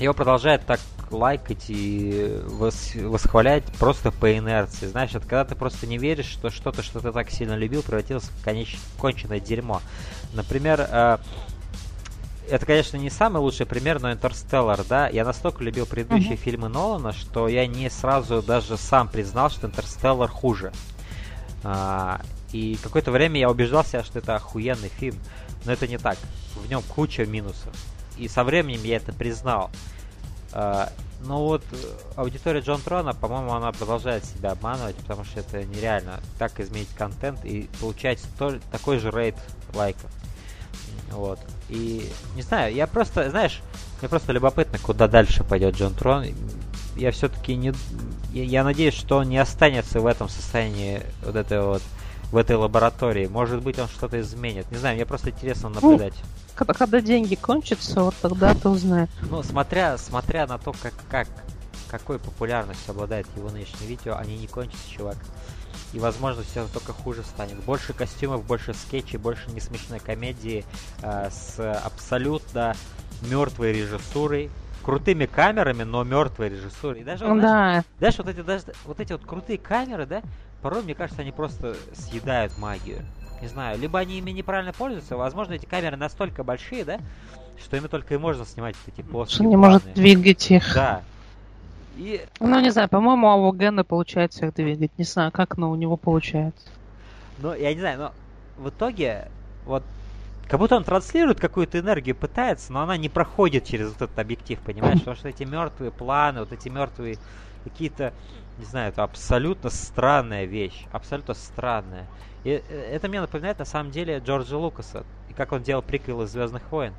его продолжают так лайкать и вос, восхвалять просто по инерции. Знаешь, это когда ты просто не веришь, что что-то, что ты так сильно любил, превратилось в конеч... конченное дерьмо. Например, э, это, конечно, не самый лучший пример, но Интерстеллар, да, я настолько любил предыдущие uh-huh. фильмы Нолана, что я не сразу даже сам признал, что Интерстеллар хуже. А, и какое-то время я убеждал себя, что это охуенный фильм. Но это не так. В нем куча минусов. И со временем я это признал. Uh, но вот э, аудитория Джон Трона, по-моему, она продолжает себя обманывать, потому что это нереально так изменить контент и получать столь, такой же рейд лайков. Вот. И не знаю, я просто, знаешь, мне просто любопытно, куда дальше пойдет Джон Трон. Я все-таки не. Я, я надеюсь, что он не останется в этом состоянии вот этой вот в этой лаборатории. Может быть, он что-то изменит. Не знаю, мне просто интересно наблюдать. Ну, когда, когда деньги кончатся, вот тогда ты узнаешь. Ну, смотря, смотря на то, как, как, какой популярностью обладает его нынешнее видео, они не кончатся, чувак. И, возможно, все только хуже станет. Больше костюмов, больше скетчей, больше несмешной комедии э, с абсолютно мертвой режиссурой, крутыми камерами, но мертвой режиссурой. И даже, да. знаешь, знаешь, вот эти, даже, вот эти вот крутые камеры, да, порой, мне кажется, они просто съедают магию. Не знаю, либо они ими неправильно пользуются, возможно, эти камеры настолько большие, да, что ими только и можно снимать эти плоские Что не может двигать их. Да. И... Ну, не знаю, по-моему, у Гена получается их двигать. Не знаю, как, но у него получается. Ну, я не знаю, но в итоге, вот, как будто он транслирует какую-то энергию, пытается, но она не проходит через вот этот объектив, понимаешь? Потому что эти мертвые планы, вот эти мертвые какие-то не знаю, это абсолютно странная вещь. Абсолютно странная. И э, это мне напоминает на самом деле Джорджа Лукаса. И как он делал приквелы Звездных войн.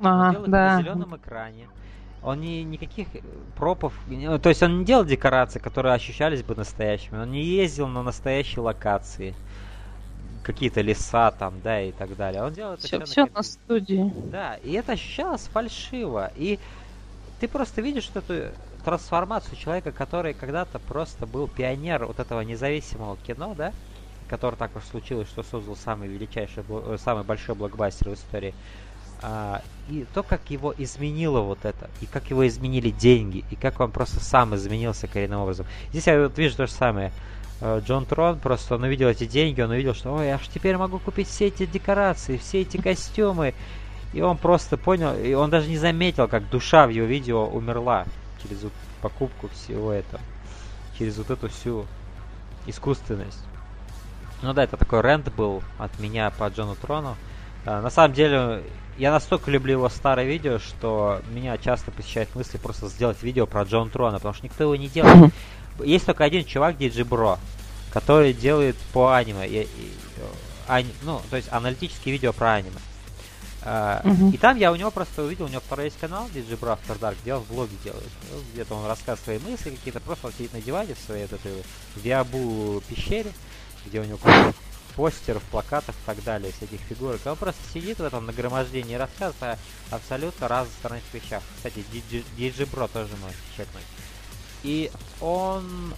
Ага, он делал да. на зеленом экране. Он не, никаких э, пропов, то есть он не делал декорации, которые ощущались бы настоящими. Он не ездил на настоящие локации. Какие-то леса там, да, и так далее. Он делал это все, все на студии. Да, и это ощущалось фальшиво. И ты просто видишь эту трансформацию человека, который когда-то просто был пионер вот этого независимого кино, да, который так уж случилось, что создал самый величайший, э, самый большой блокбастер в истории. А, и то, как его изменило вот это, и как его изменили деньги, и как он просто сам изменился коренным образом. Здесь я вот вижу то же самое. Э, Джон Трон просто, он увидел эти деньги, он увидел, что, ой, я ж теперь могу купить все эти декорации, все эти костюмы. И он просто понял, и он даже не заметил, как душа в его видео умерла через вот покупку всего этого. Через вот эту всю искусственность. Ну да, это такой рент был от меня по Джону Трону. А, на самом деле, я настолько люблю его старое видео, что меня часто посещает мысли просто сделать видео про Джон Трона, потому что никто его не делает. Есть только один чувак, DJ Bro, который делает по аниме. И, и, ани, ну, то есть аналитические видео про аниме. Uh-huh. И там я у него просто увидел, у него второй есть канал, DJ After Dark, где он влоги делает. Ну, где-то он рассказывает свои мысли какие-то, просто он сидит на диване в своей вот этой Виабу пещере, где у него постеров, плакатов и так далее, всяких фигурок. Он просто сидит в этом нагромождении и рассказывает о абсолютно разных вещах. Кстати, DJ Bro тоже может чекнуть. И он...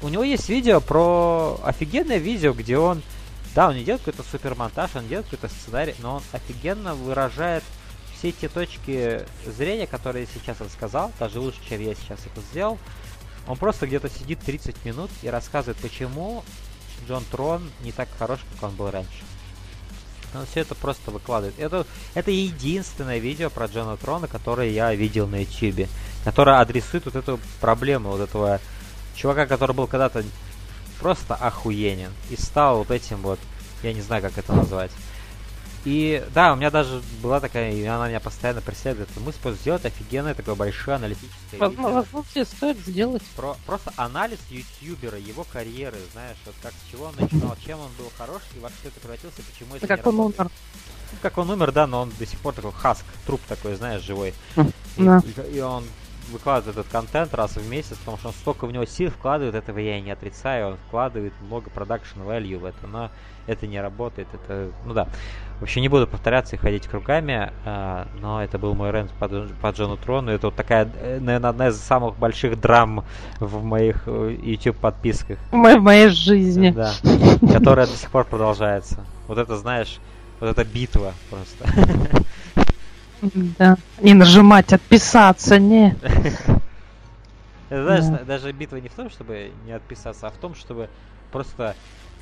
У него есть видео про... Офигенное видео, где он... Да, он не делает какой-то супермонтаж, он делает какой-то сценарий, но он офигенно выражает все те точки зрения, которые сейчас рассказал, даже лучше, чем я сейчас это сделал. Он просто где-то сидит 30 минут и рассказывает, почему Джон Трон не так хорош, как он был раньше. Он все это просто выкладывает. Это, это единственное видео про Джона Трона, которое я видел на YouTube, которое адресует вот эту проблему вот этого чувака, который был когда-то просто охуенен и стал вот этим вот, я не знаю, как это назвать, и да, у меня даже была такая, и она меня постоянно преследует, мы просто сделать офигенное такое большое аналитическое Возможно, видео. Стоит сделать. Про, просто анализ ютубера, его карьеры, знаешь, вот как с чего он начинал, чем он был хорош, и во что это превратился, почему это Как он умер. Ну, как он умер, да, но он до сих пор такой хаск, труп такой, знаешь, живой. Да. И, и, и он выкладывает этот контент раз в месяц, потому что он столько в него сил вкладывает, этого я и не отрицаю, он вкладывает много продакшн value в это, но это не работает, это, ну да. Вообще не буду повторяться и ходить кругами, э, но это был мой рент по, по Джону Трону. Это вот такая, э, наверное, одна из самых больших драм в моих э, YouTube подписках. В моей жизни. Да, которая до сих пор продолжается. Вот это, знаешь, вот эта битва просто. Да. Не нажимать отписаться, не. Знаешь, даже битва не в том, чтобы не отписаться, а в том, чтобы просто,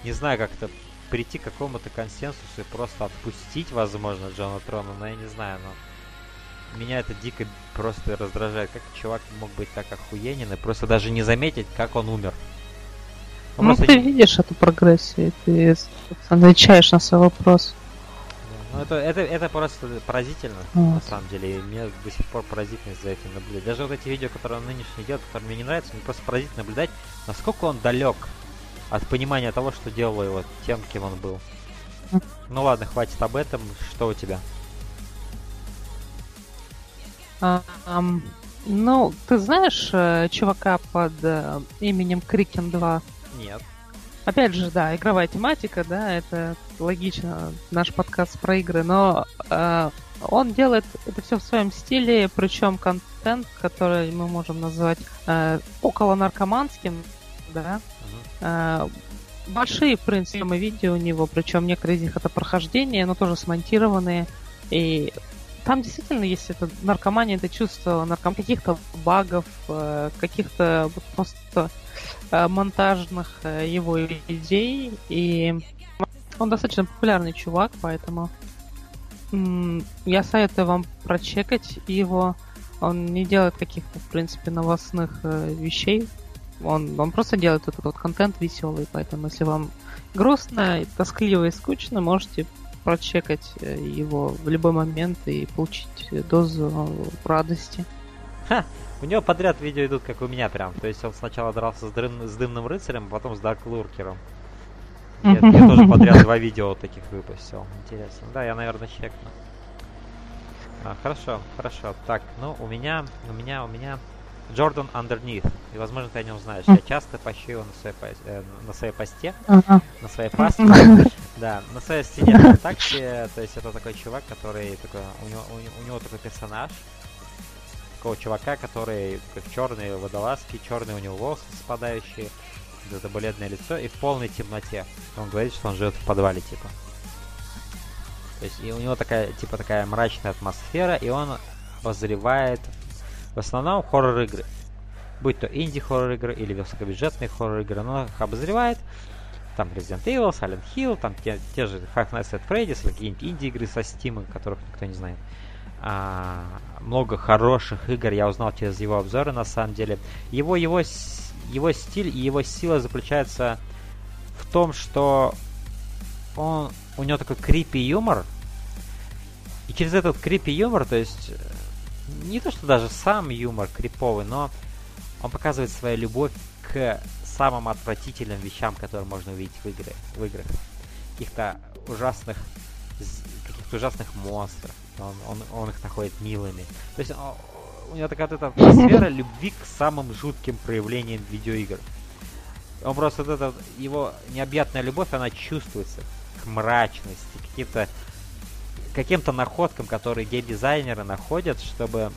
не знаю, как-то прийти к какому-то консенсусу и просто отпустить, возможно, Джона Трона, но я не знаю, но меня это дико просто раздражает. Как чувак мог быть так охуенен и просто даже не заметить, как он умер. Он ну, ты не... видишь эту прогрессию, ты отвечаешь на свой вопрос. Ну, это, это, это просто поразительно, вот. на самом деле. И мне до сих пор поразительно за этим наблюдать. Даже вот эти видео, которые он нынешний делает, которые мне не нравятся, мне просто поразительно наблюдать, насколько он далек от понимания того, что делало его тем, кем он был. Ну ладно, хватит об этом. Что у тебя? Um, ну, ты знаешь э, чувака под э, именем Крикен 2? Нет. Опять же, да, игровая тематика, да, это логично, наш подкаст про игры, но э, он делает это все в своем стиле, причем контент, который мы можем назвать э, около наркоманским, да, Э, большие, в принципе, мы видео у него, причем некоторые из них это прохождение, но тоже смонтированные. И там действительно есть это наркомания, это чувство нарком... каких-то багов, э, каких-то просто монтажных его идей. И он достаточно популярный чувак, поэтому я советую вам прочекать его. Он не делает каких-то, в принципе, новостных вещей он, он просто делает этот вот контент веселый, поэтому если вам грустно, тоскливо и скучно, можете прочекать э, его в любой момент и получить дозу радости. Ха! У него подряд видео идут, как у меня прям. То есть он сначала дрался с, дрым, с дымным рыцарем, потом с Дарклуркером. Я, я тоже подряд два видео таких выпустил. Интересно. Да, я, наверное, чекну. А, хорошо, хорошо. Так, ну, у меня, у меня, у меня Джордан Underneath. И, возможно, ты о нем знаешь. Я часто пощу его на своей, э, на своей посте, на своей пасте. Да, на своей стене ВКонтакте. То есть это такой чувак, который такой, у него, у, у него такой персонаж, такого чувака, который как черные водолазки, черные у него волосы спадающие, это бледное лицо и в полной темноте. Он говорит, что он живет в подвале, типа. То есть и у него такая, типа, такая мрачная атмосфера, и он обозревает в основном хоррор-игры. Будь то инди-хоррор-игры или высокобюджетные хоррор-игры, он их обозревает. Там Resident Evil, Silent Hill, там те, те же Five Nights at Freddy's какие-нибудь инди-игры со Steam, которых никто не знает. А, много хороших игр я узнал через его обзоры, на самом деле. Его, его, его стиль и его сила заключается в том, что он, у него такой крипи юмор, и через этот крипи юмор, то есть не то, что даже сам юмор криповый, но он показывает свою любовь к самым отвратительным вещам, которые можно увидеть в, игре, в играх. Каких-то ужасных каких-то ужасных монстров. Он, он, он их находит милыми. То есть он, у него такая вот эта атмосфера любви к самым жутким проявлениям видеоигр. Он просто вот эта его необъятная любовь, она чувствуется к мрачности, каким-то каким-то находкам, которые гейм-дизайнеры находят, чтобы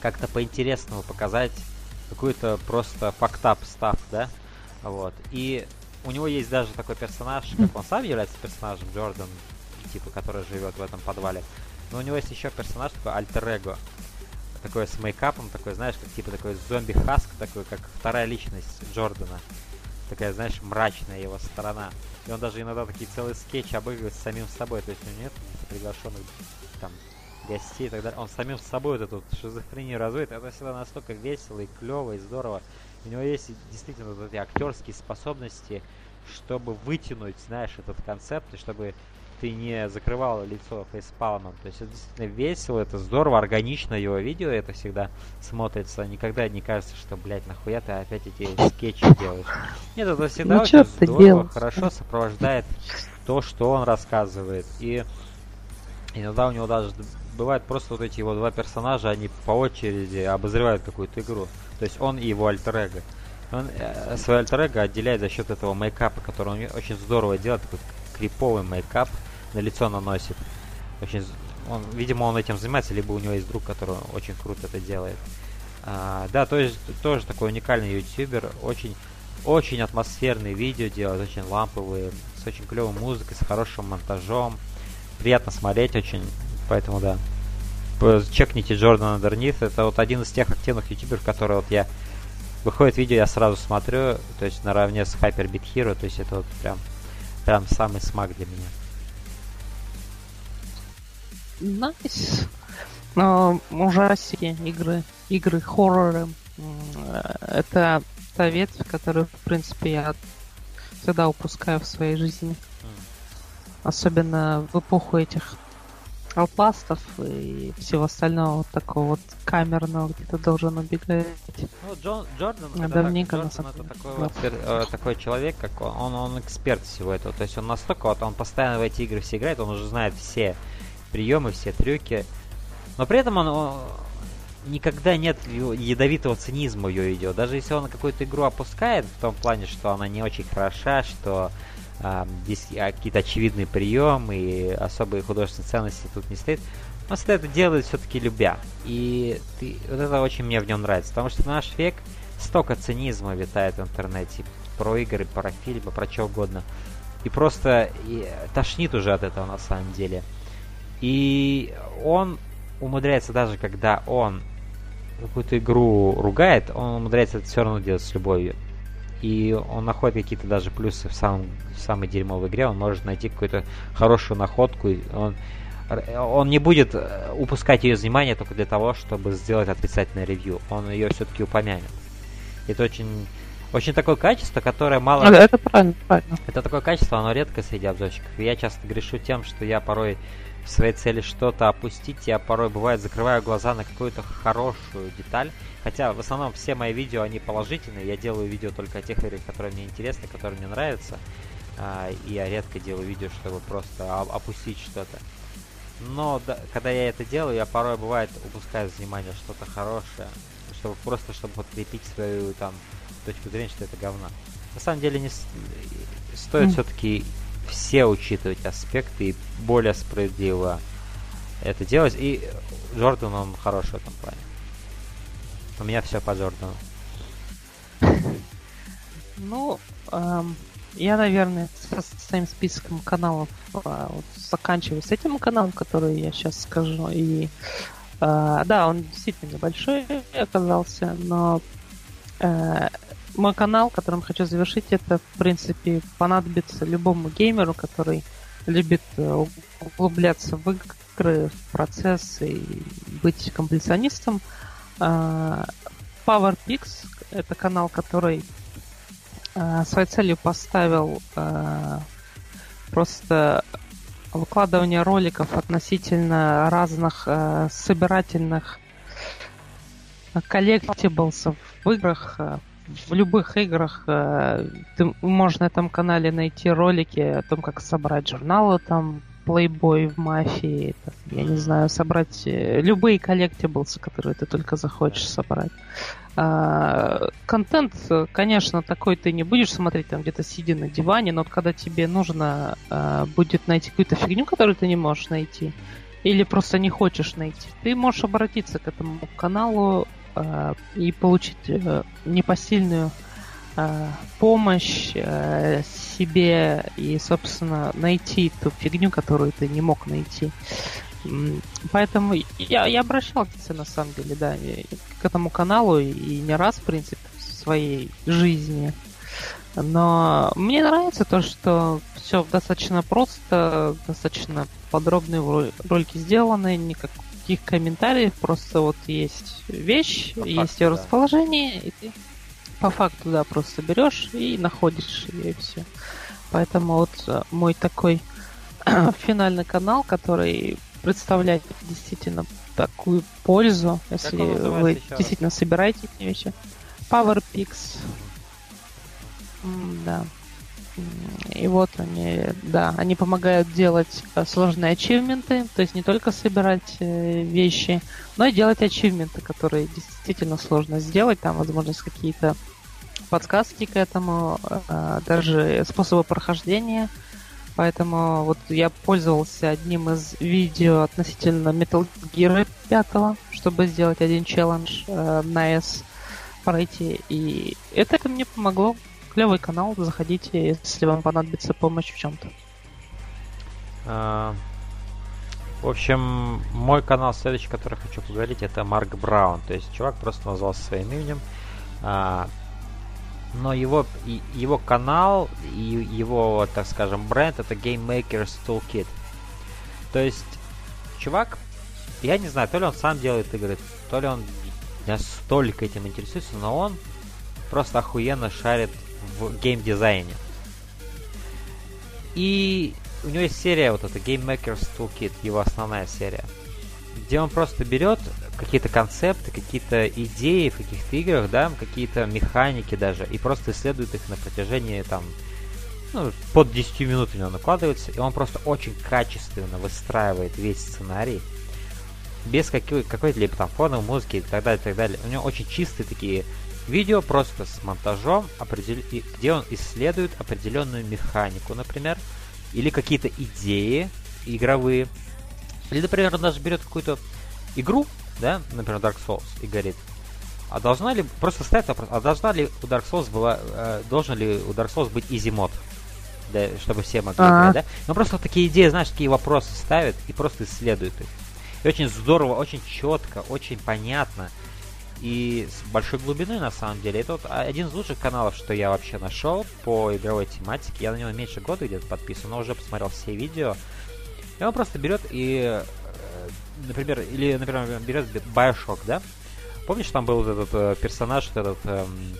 как-то по-интересному показать какую-то просто фактап став, да? Вот. И у него есть даже такой персонаж, как он сам является персонажем, Джордан, типа, который живет в этом подвале. Но у него есть еще персонаж такой альтер-эго. Такой с мейкапом, такой, знаешь, как типа такой зомби-хаск, такой, как вторая личность Джордана. Такая, знаешь, мрачная его сторона. И он даже иногда такие целые скетчи обыгрывает с самим собой. То есть у него нет приглашенных там гостей и так далее. Он самим собой вот эту шизофрению разводит. Это всегда настолько весело и клево и здорово. У него есть действительно вот эти актерские способности, чтобы вытянуть, знаешь, этот концепт, и чтобы ты не закрывал лицо фейспалмом. То есть это действительно весело, это здорово, органично его видео, это всегда смотрится. Никогда не кажется, что, блядь, нахуя ты опять эти скетчи делаешь. Нет, это всегда ну, очень здорово, делаешь? хорошо сопровождает то, что он рассказывает. И иногда у него даже бывает просто вот эти его два персонажа, они по очереди обозревают какую-то игру. То есть он и его альтер -эго. Он э, свой альтер отделяет за счет этого мейкапа, который он очень здорово делает, такой криповый мейкап на лицо наносит. Очень, он, видимо, он этим занимается, либо у него есть друг, который очень круто это делает. А, да, то есть тоже такой уникальный ютубер, очень, очень атмосферные видео делает, очень ламповые, с очень клевой музыкой, с хорошим монтажом. Приятно смотреть очень. Поэтому да. Чекните Джордана Дернит. Это вот один из тех активных ютуберов, которые вот я... Выходит видео, я сразу смотрю, то есть наравне с Hyper Beat Hero, то есть это вот прям, прям самый смак для меня. Nice. Nice. ужастики, игры, игры, хорроры. Это та ветвь, которую, в принципе, я всегда упускаю в своей жизни. Особенно в эпоху этих Outlast ов и всего остального вот такого вот камерного, где ты должен убегать. Ну, Джон, Джордан, это, так, Джордан это такой, вот, э, такой человек, как он, он, он эксперт всего этого. То есть он настолько, вот он постоянно в эти игры все играет, он уже знает все приемы, все трюки. Но при этом он, он никогда нет ядовитого цинизма ее идет. Даже если он какую-то игру опускает, в том плане, что она не очень хороша, что а, здесь какие-то очевидные приемы и особые художественные ценности тут не стоит. Он всегда это делает все-таки любя. И ты, вот это очень мне в нем нравится. Потому что наш век столько цинизма витает в интернете. Про игры, про фильмы, про что угодно. И просто и, тошнит уже от этого на самом деле. И он умудряется даже когда он какую-то игру ругает, он умудряется это все равно делать с любовью и он находит какие-то даже плюсы в, самом, в самой дерьмовой игре, он может найти какую-то хорошую находку, он, он не будет э, упускать ее внимание только для того, чтобы сделать отрицательное ревью, он ее все-таки упомянет. Это очень, очень такое качество, которое мало... Это правильно, правильно. Это такое качество, оно редко среди обзорщиков. Я часто грешу тем, что я порой в своей цели что-то опустить, я порой бывает закрываю глаза на какую-то хорошую деталь, Хотя в основном все мои видео, они положительные. Я делаю видео только о тех играх, которые мне интересны, которые мне нравятся. А, и я редко делаю видео, чтобы просто опустить что-то. Но да, когда я это делаю, я порой бывает упускаю внимание что-то хорошее, чтобы просто чтобы подкрепить свою там точку зрения, что это говно. На самом деле не стоит mm. все-таки все учитывать аспекты и более справедливо это делать. И Джордан, он хороший в этом плане. У меня все по Джордану. Ну, эм, я, наверное, со своим списком каналов а, вот, заканчиваю с этим каналом, который я сейчас скажу. И а, да, он действительно небольшой оказался, но а, мой канал, которым хочу завершить, это, в принципе, понадобится любому геймеру, который любит э, углубляться в игры, в процесс и быть композиционистом. А, PowerPix — это канал, который а, своей целью поставил а, просто выкладывание роликов относительно разных собирательных коллектиблсов в играх, в любых играх ты, можно на этом канале найти ролики о том, как собрать журналы там Playboy в мафии, там, я не знаю, собрать э, любые коллектиблсы, которые ты только захочешь собрать. А, контент, конечно, такой ты не будешь смотреть там где-то сидя на диване, но вот когда тебе нужно а, будет найти какую-то фигню, которую ты не можешь найти, или просто не хочешь найти, ты можешь обратиться к этому каналу и получить а, непосильную а, помощь себе и, собственно, найти ту фигню, которую ты не мог найти. Поэтому я, я обращался, на самом деле, да, к этому каналу и не раз, в принципе, в своей жизни. Но мне нравится то, что все достаточно просто, достаточно подробные ролики сделаны, никаких комментариев, просто вот есть вещь, По есть факту, ее да. расположение, и ты по факту, да, просто берешь и находишь ее, и все. Поэтому вот э, мой такой финальный канал, который представляет действительно такую пользу, если вы действительно собираете эти вещи. PowerPix. Да. И вот они, да, они помогают делать э, сложные ачивменты, то есть не только собирать э, вещи, но и делать ачивменты, которые действительно сложно сделать. Там, возможно, какие-то подсказки к этому, э, даже способы прохождения. Поэтому вот я пользовался одним из видео относительно Metal Gear 5, чтобы сделать один челлендж на S пройти. И это мне помогло клевый канал, заходите, если вам понадобится помощь в чем-то. А, в общем, мой канал следующий, который хочу поговорить, это Марк Браун. То есть чувак просто назвался своим именем. А, но его, его канал и его, так скажем, бренд это Game Maker's Toolkit. То есть, чувак, я не знаю, то ли он сам делает игры, то ли он настолько этим интересуется, но он просто охуенно шарит в геймдизайне. И у него есть серия вот эта Game Maker's Toolkit, его основная серия, где он просто берет какие-то концепты, какие-то идеи в каких-то играх, да, какие-то механики даже, и просто исследует их на протяжении там ну, под 10 минутами он накладывается, и он просто очень качественно выстраивает весь сценарий, без какой- какой-либо там фоновой музыки и так далее, и так далее. У него очень чистые такие Видео просто с монтажом, где он исследует определенную механику, например, или какие-то идеи игровые. Или, например, он даже берет какую-то игру, да, например, Dark Souls, и говорит, а должна ли, просто ставит вопрос, а должна ли у Dark Souls была, э, должен ли у Dark Souls быть easy мод, да, чтобы все могли играть, да? Ну просто такие идеи, знаешь, такие вопросы ставят и просто исследуют их. И очень здорово, очень четко, очень понятно и с большой глубиной на самом деле. Это вот один из лучших каналов, что я вообще нашел по игровой тематике. Я на него меньше года где-то подписан, но уже посмотрел все видео. И он просто берет и, э, например, или, например, берет Bioshock, да? Помнишь, там был вот этот э, персонаж, вот этот, эм,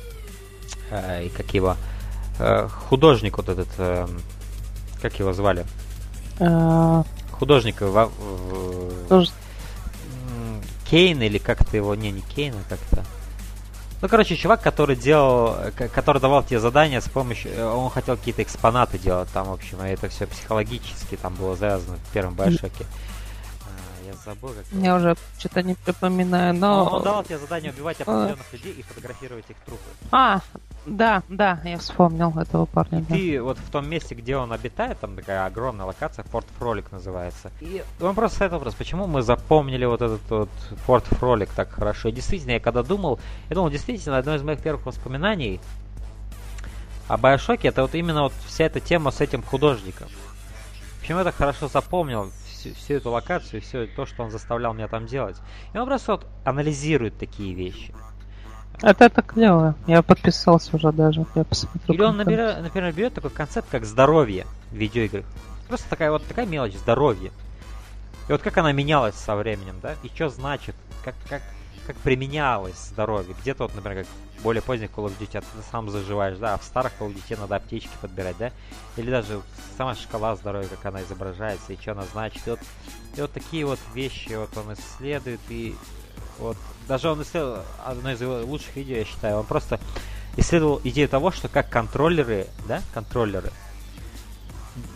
э, как его, э, художник вот этот, э, как его звали? Uh... Художник в, в, Кейн или как-то его... Не, не Кейн, а как-то... Ну, короче, чувак, который делал, который давал тебе задания с помощью, э, он хотел какие-то экспонаты делать там, в общем, и это все психологически там было завязано в первом Байшоке забыл, как Я уже что-то не припоминаю, но... Он, он дал тебе задание убивать определенных людей и фотографировать их трупы. А, да, да, я вспомнил этого парня. И да. ты вот в том месте, где он обитает, там такая огромная локация, Форт Фролик называется. И он просто ставит вопрос, почему мы запомнили вот этот вот Форт Фролик так хорошо. И действительно, я когда думал, я думал, действительно, одно из моих первых воспоминаний А Bioshock это вот именно вот вся эта тема с этим художником. Почему я так хорошо запомнил всю, всю эту локацию, все то, что он заставлял меня там делать. И он просто вот анализирует такие вещи. Это, это клево. Я подписался уже даже. Я посмотрю. Или он, например, например, берет такой концепт, как здоровье в видеоиграх. Просто такая вот такая мелочь, здоровье. И вот как она менялась со временем, да? И что значит, как, как, как применялось здоровье. Где-то вот, например, как более поздних Call of Duty, ты сам заживаешь, да, а в старых Call of Duty надо аптечки подбирать, да? Или даже сама шкала здоровья, как она изображается, и что она значит. И вот, и вот такие вот вещи вот он исследует, и вот даже он исследовал одно из его лучших видео, я считаю, он просто исследовал идею того, что как контроллеры, да, контроллеры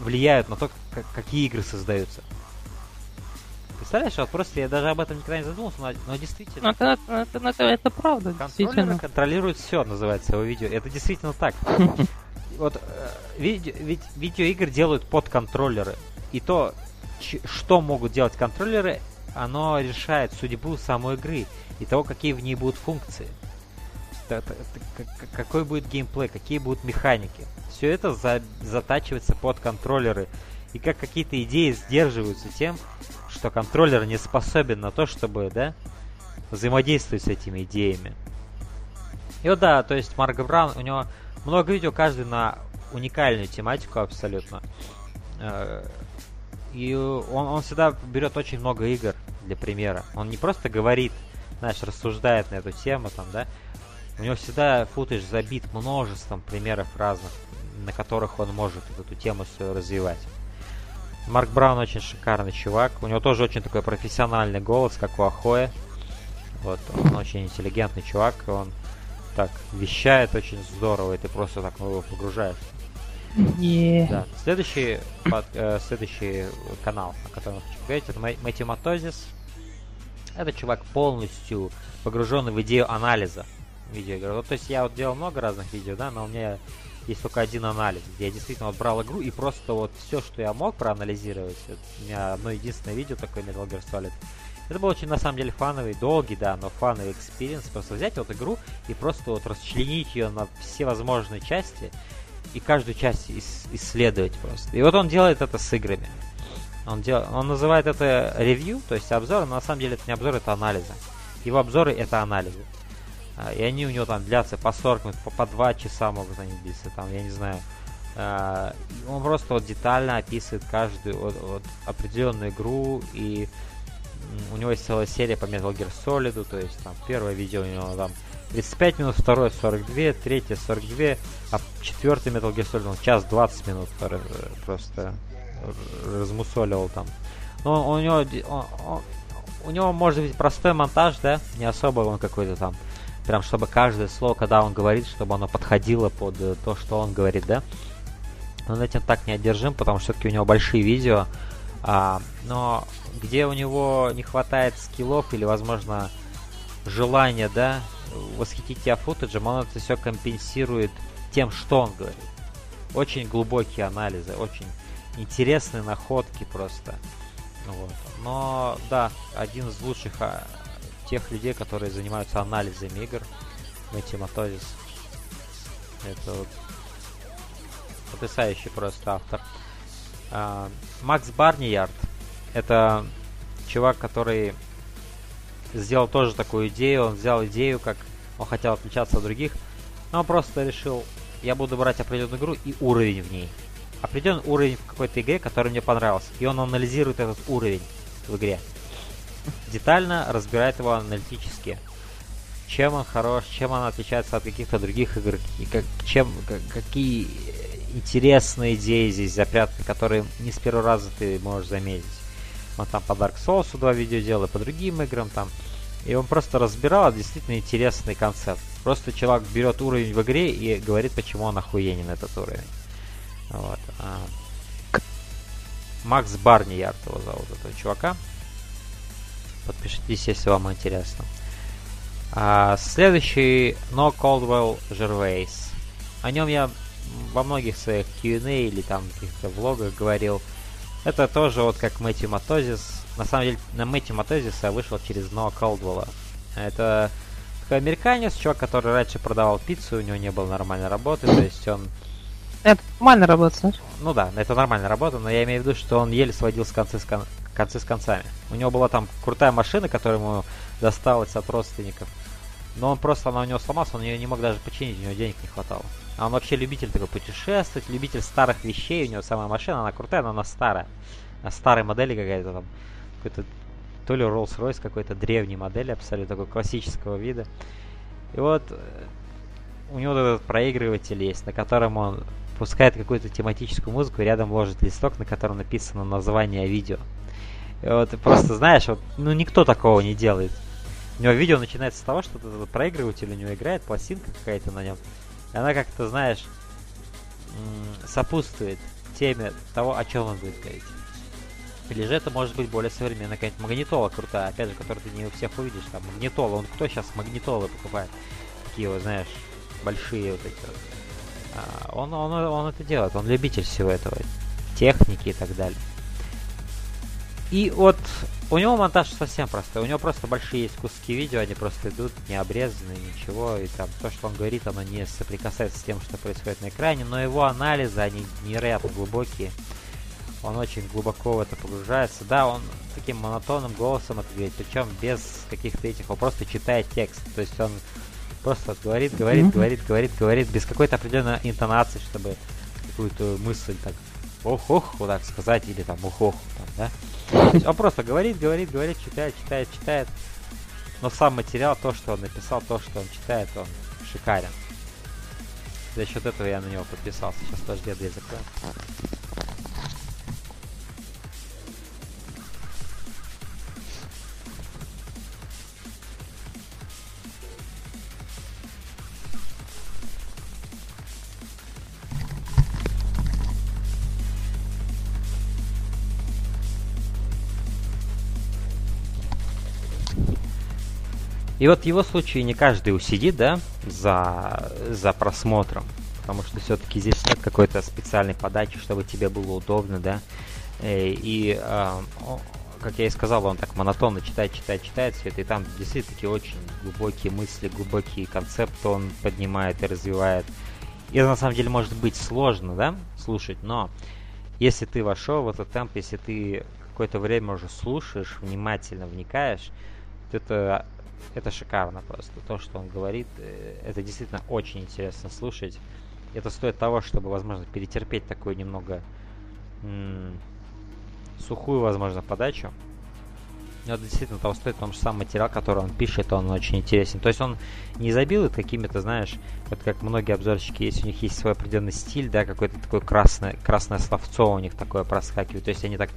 влияют на то, как, какие игры создаются. Представляешь, вот просто я даже об этом никогда не задумывался, но, но действительно... Это, это, это, это правда, действительно. контролируют все, называется его видео. Это действительно так. Вот э, видео, ведь видеоигры делают под контроллеры. И то, что могут делать контроллеры, оно решает судьбу самой игры и того, какие в ней будут функции. Какой будет геймплей, какие будут механики. Все это за, затачивается под контроллеры. И как какие-то идеи сдерживаются тем, что контроллер не способен на то, чтобы, да, взаимодействовать с этими идеями. И вот да, то есть Марго Браун, у него много видео, каждый на уникальную тематику абсолютно. И он, он всегда берет очень много игр для примера. Он не просто говорит, знаешь, рассуждает на эту тему, там, да. У него всегда футаж забит множеством примеров разных, на которых он может эту тему свою развивать. Марк Браун очень шикарный чувак. У него тоже очень такой профессиональный голос, как у Ахоя. Вот, он очень интеллигентный чувак, он так вещает очень здорово, и ты просто так ну, его погружаешь. Yeah. Да. Следующий, под, э, следующий канал, о котором я хочу поговорить, это Matthewmatosis. Это чувак полностью погруженный в идею анализа видеоигр. Вот, то есть я вот делал много разных видео, да, но у меня есть только один анализ, где я действительно вот брал игру и просто вот все, что я мог проанализировать, вот, у меня одно единственное видео такое Metal Gear Solid, это был очень, на самом деле, фановый, долгий, да, но фановый experience. Просто взять вот игру и просто вот расчленить ее на все возможные части и каждую часть ис- исследовать просто. И вот он делает это с играми. Он, дел... он называет это ревью, то есть обзор, но на самом деле это не обзор, это анализы. Его обзоры это анализы. А, и они у него там длятся по 40 минут, по, по 2 часа могут они длиться, там, я не знаю. А, он просто вот детально описывает каждую вот, вот, определенную игру, и у него есть целая серия по Metal Gear Solid, то есть там первое видео у него там 35 минут, второе 42, третье 42, а четвертый Metal Gear Solid он час 20 минут просто размусоливал там. Но у него он, он, у него может быть простой монтаж, да, не особо он какой-то там прям чтобы каждое слово, когда он говорит, чтобы оно подходило под э, то, что он говорит, да. Он этим так не одержим, потому что все-таки у него большие видео, а, но где у него не хватает скиллов или, возможно, желания, да, восхитить тебя футажем, он это все компенсирует тем, что он говорит. Очень глубокие анализы, очень интересные находки просто. Вот. Но да, один из лучших а, тех людей, которые занимаются анализом игр. Мэтью Матозис. Это вот потрясающий просто автор. А, Макс Барниярд. Это чувак, который сделал тоже такую идею. Он взял идею, как он хотел отличаться от других. Но он просто решил, я буду брать определенную игру и уровень в ней. Определенный уровень в какой-то игре, который мне понравился. И он анализирует этот уровень в игре детально разбирает его аналитически. Чем он хорош, чем он отличается от каких-то других игр, и как, чем, как, какие интересные идеи здесь запрятаны, которые не с первого раза ты можешь заметить. Он там по Dark Souls два видео делал, и по другим играм там. И он просто разбирал действительно интересный концепт. Просто человек берет уровень в игре и говорит, почему он охуенен этот уровень. Вот. А. Макс Барниярд его зовут, этого чувака. Подпишитесь, если вам интересно. А, следующий No Coldwell Gervais. О нем я во многих своих Q&A или там каких-то влогах говорил. Это тоже вот как Мэтью Матозис. На самом деле, на Мэтью Матозиса вышел через No Coldwell. Это такой американец, чувак, который раньше продавал пиццу, у него не было нормальной работы, то есть он... Это нормальная работа, знаешь? Ну да, это нормальная работа, но я имею в виду, что он еле сводил с концы с, кон... концы с концами. У него была там крутая машина, которая ему досталась от родственников. Но он просто, она у него сломалась, он ее не мог даже починить, у него денег не хватало. А он вообще любитель такой путешествовать, любитель старых вещей, у него самая машина, она крутая, но она старая. А старой модели какая-то там, какой-то то ли Rolls-Royce какой-то древней модели, абсолютно такой классического вида. И вот э, у него вот этот проигрыватель есть, на котором он пускает какую-то тематическую музыку, и рядом ложит листок, на котором написано название видео. И вот просто знаешь, вот, ну никто такого не делает. У него видео начинается с того, что этот проигрыватель у него играет, пластинка какая-то на нем. И она как-то, знаешь, сопутствует теме того, о чем он будет говорить. Или же это может быть более современная какая-нибудь магнитола крутая, опять же, которую ты не у всех увидишь. Там магнитола, он кто сейчас магнитолы покупает? Такие вот, знаешь, большие вот эти вот. А, он, он, он это делает, он любитель всего этого, техники и так далее. И вот у него монтаж совсем простой. У него просто большие есть куски видео, они просто идут не обрезанные, ничего. И там то, что он говорит, оно не соприкасается с тем, что происходит на экране. Но его анализы, они невероятно глубокие. Он очень глубоко в это погружается. Да, он таким монотонным голосом это говорит, причем без каких-то этих, он просто читает текст. То есть он просто говорит, говорит, mm-hmm. говорит, говорит, говорит, без какой-то определенной интонации, чтобы какую-то мысль так ох-ох, вот так сказать, или там ух-ох, там, да. Он просто говорит, говорит, говорит, читает, читает, читает. Но сам материал, то, что он написал, то, что он читает, он шикарен. За счет этого я на него подписался. Сейчас подожди, дверь закрою. И вот в его случае не каждый усидит, да, за, за просмотром. Потому что все-таки здесь нет какой-то специальной подачи, чтобы тебе было удобно, да. Э, и, э, как я и сказал, он так монотонно читает, читает, читает все это. И там действительно такие очень глубокие мысли, глубокие концепты он поднимает и развивает. И это на самом деле может быть сложно, да, слушать, но если ты вошел в этот темп, если ты какое-то время уже слушаешь, внимательно вникаешь, то это это шикарно просто. То, что он говорит, э, это действительно очень интересно слушать. Это стоит того, чтобы, возможно, перетерпеть такую немного м- сухую, возможно, подачу. Но это действительно того стоит, потому что сам материал, который он пишет, он очень интересен. То есть он не забил какими-то, знаешь, вот как многие обзорщики есть, у них есть свой определенный стиль, да, какое-то такое красное, красное словцо у них такое проскакивает. То есть они так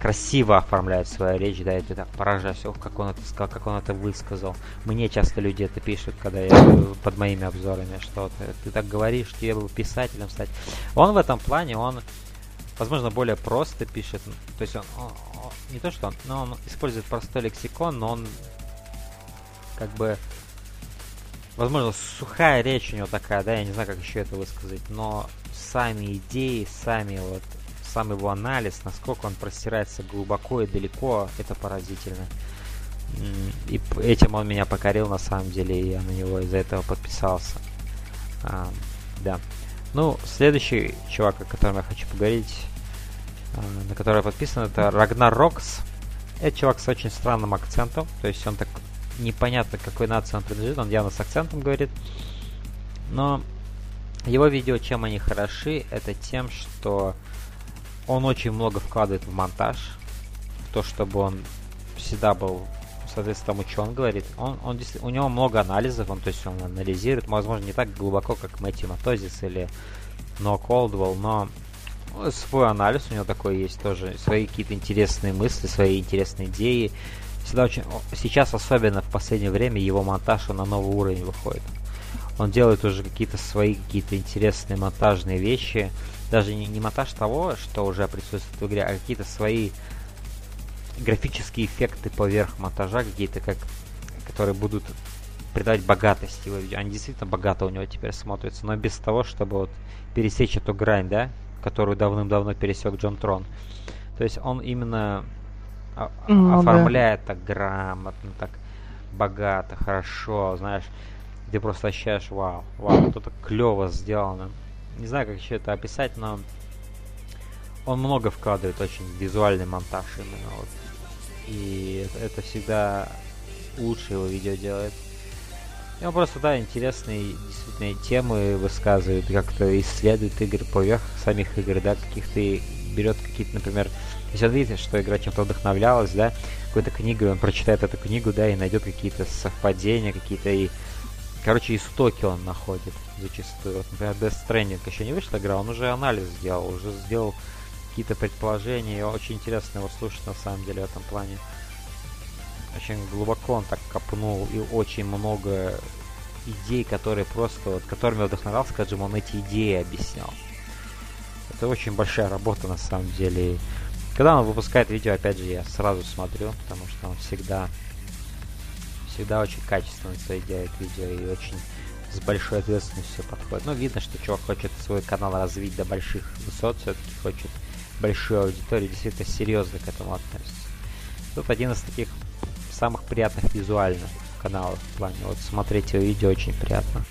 красиво оформляет свою речь, да, и ты так поражаешься, ох, как он это сказал, как он это высказал. Мне часто люди это пишут, когда я под моими обзорами, что ты, ты так говоришь, я был писателем стать. Он в этом плане, он, возможно, более просто пишет, то есть он, он, он не то что он, но он использует простой лексикон, но он как бы возможно, сухая речь у него такая, да, я не знаю, как еще это высказать, но сами идеи, сами вот сам его анализ, насколько он простирается глубоко и далеко, это поразительно. И этим он меня покорил на самом деле, и я на него из-за этого подписался. А, да. Ну, следующий чувак, о котором я хочу поговорить, а, на который я подписан, это Рагнар Рокс. Это чувак с очень странным акцентом, то есть он так непонятно, к какой нации он принадлежит, он явно с акцентом говорит. Но его видео, чем они хороши, это тем, что он очень много вкладывает в монтаж, в то, чтобы он всегда был, соответственно, тому, что он говорит. Он, он, у него много анализов, он, то есть он анализирует, возможно, не так глубоко, как Мэтью Матозис или Но Колдвелл, но свой анализ у него такой есть тоже, свои какие-то интересные мысли, свои интересные идеи. Всегда очень, сейчас особенно в последнее время его монтаж он на новый уровень выходит. Он делает уже какие-то свои какие-то интересные монтажные вещи, даже не, не монтаж того, что уже присутствует в игре, а какие-то свои графические эффекты поверх монтажа, какие-то как, которые будут придать богатости его видео. Они действительно богато у него теперь смотрятся, но без того, чтобы вот пересечь эту грань, да, которую давным-давно пересек Джон Трон. То есть он именно ну, оформляет да. так грамотно, так богато, хорошо, знаешь, ты просто ощущаешь, вау, вау, это клево сделано. Не знаю, как еще это описать, но он много вкладывает очень визуальный монтаж именно вот. И это, всегда лучше его видео делает. И он просто, да, интересные действительно темы высказывает, как-то исследует игры поверх самих игр, да, каких-то берет какие-то, например, если он видит, что игра чем-то вдохновлялась, да, какой-то книгой, он прочитает эту книгу, да, и найдет какие-то совпадения, какие-то и Короче, истоки он находит зачастую. Вот, например, Death Stranding еще не вышла игра, он уже анализ сделал, уже сделал какие-то предположения, очень интересно его слушать на самом деле в этом плане. Очень глубоко он так копнул, и очень много идей, которые просто, вот, которыми вдохновлялся, скажем, он эти идеи объяснял. Это очень большая работа на самом деле. Когда он выпускает видео, опять же, я сразу смотрю, потому что он всегда всегда очень качественно свои делает видео и очень с большой ответственностью подходит. Ну, видно, что чувак хочет свой канал развить до больших высот, все-таки хочет большую аудиторию, действительно серьезно к этому относится. Тут один из таких самых приятных визуальных каналов в плане. Вот смотреть его видео очень приятно.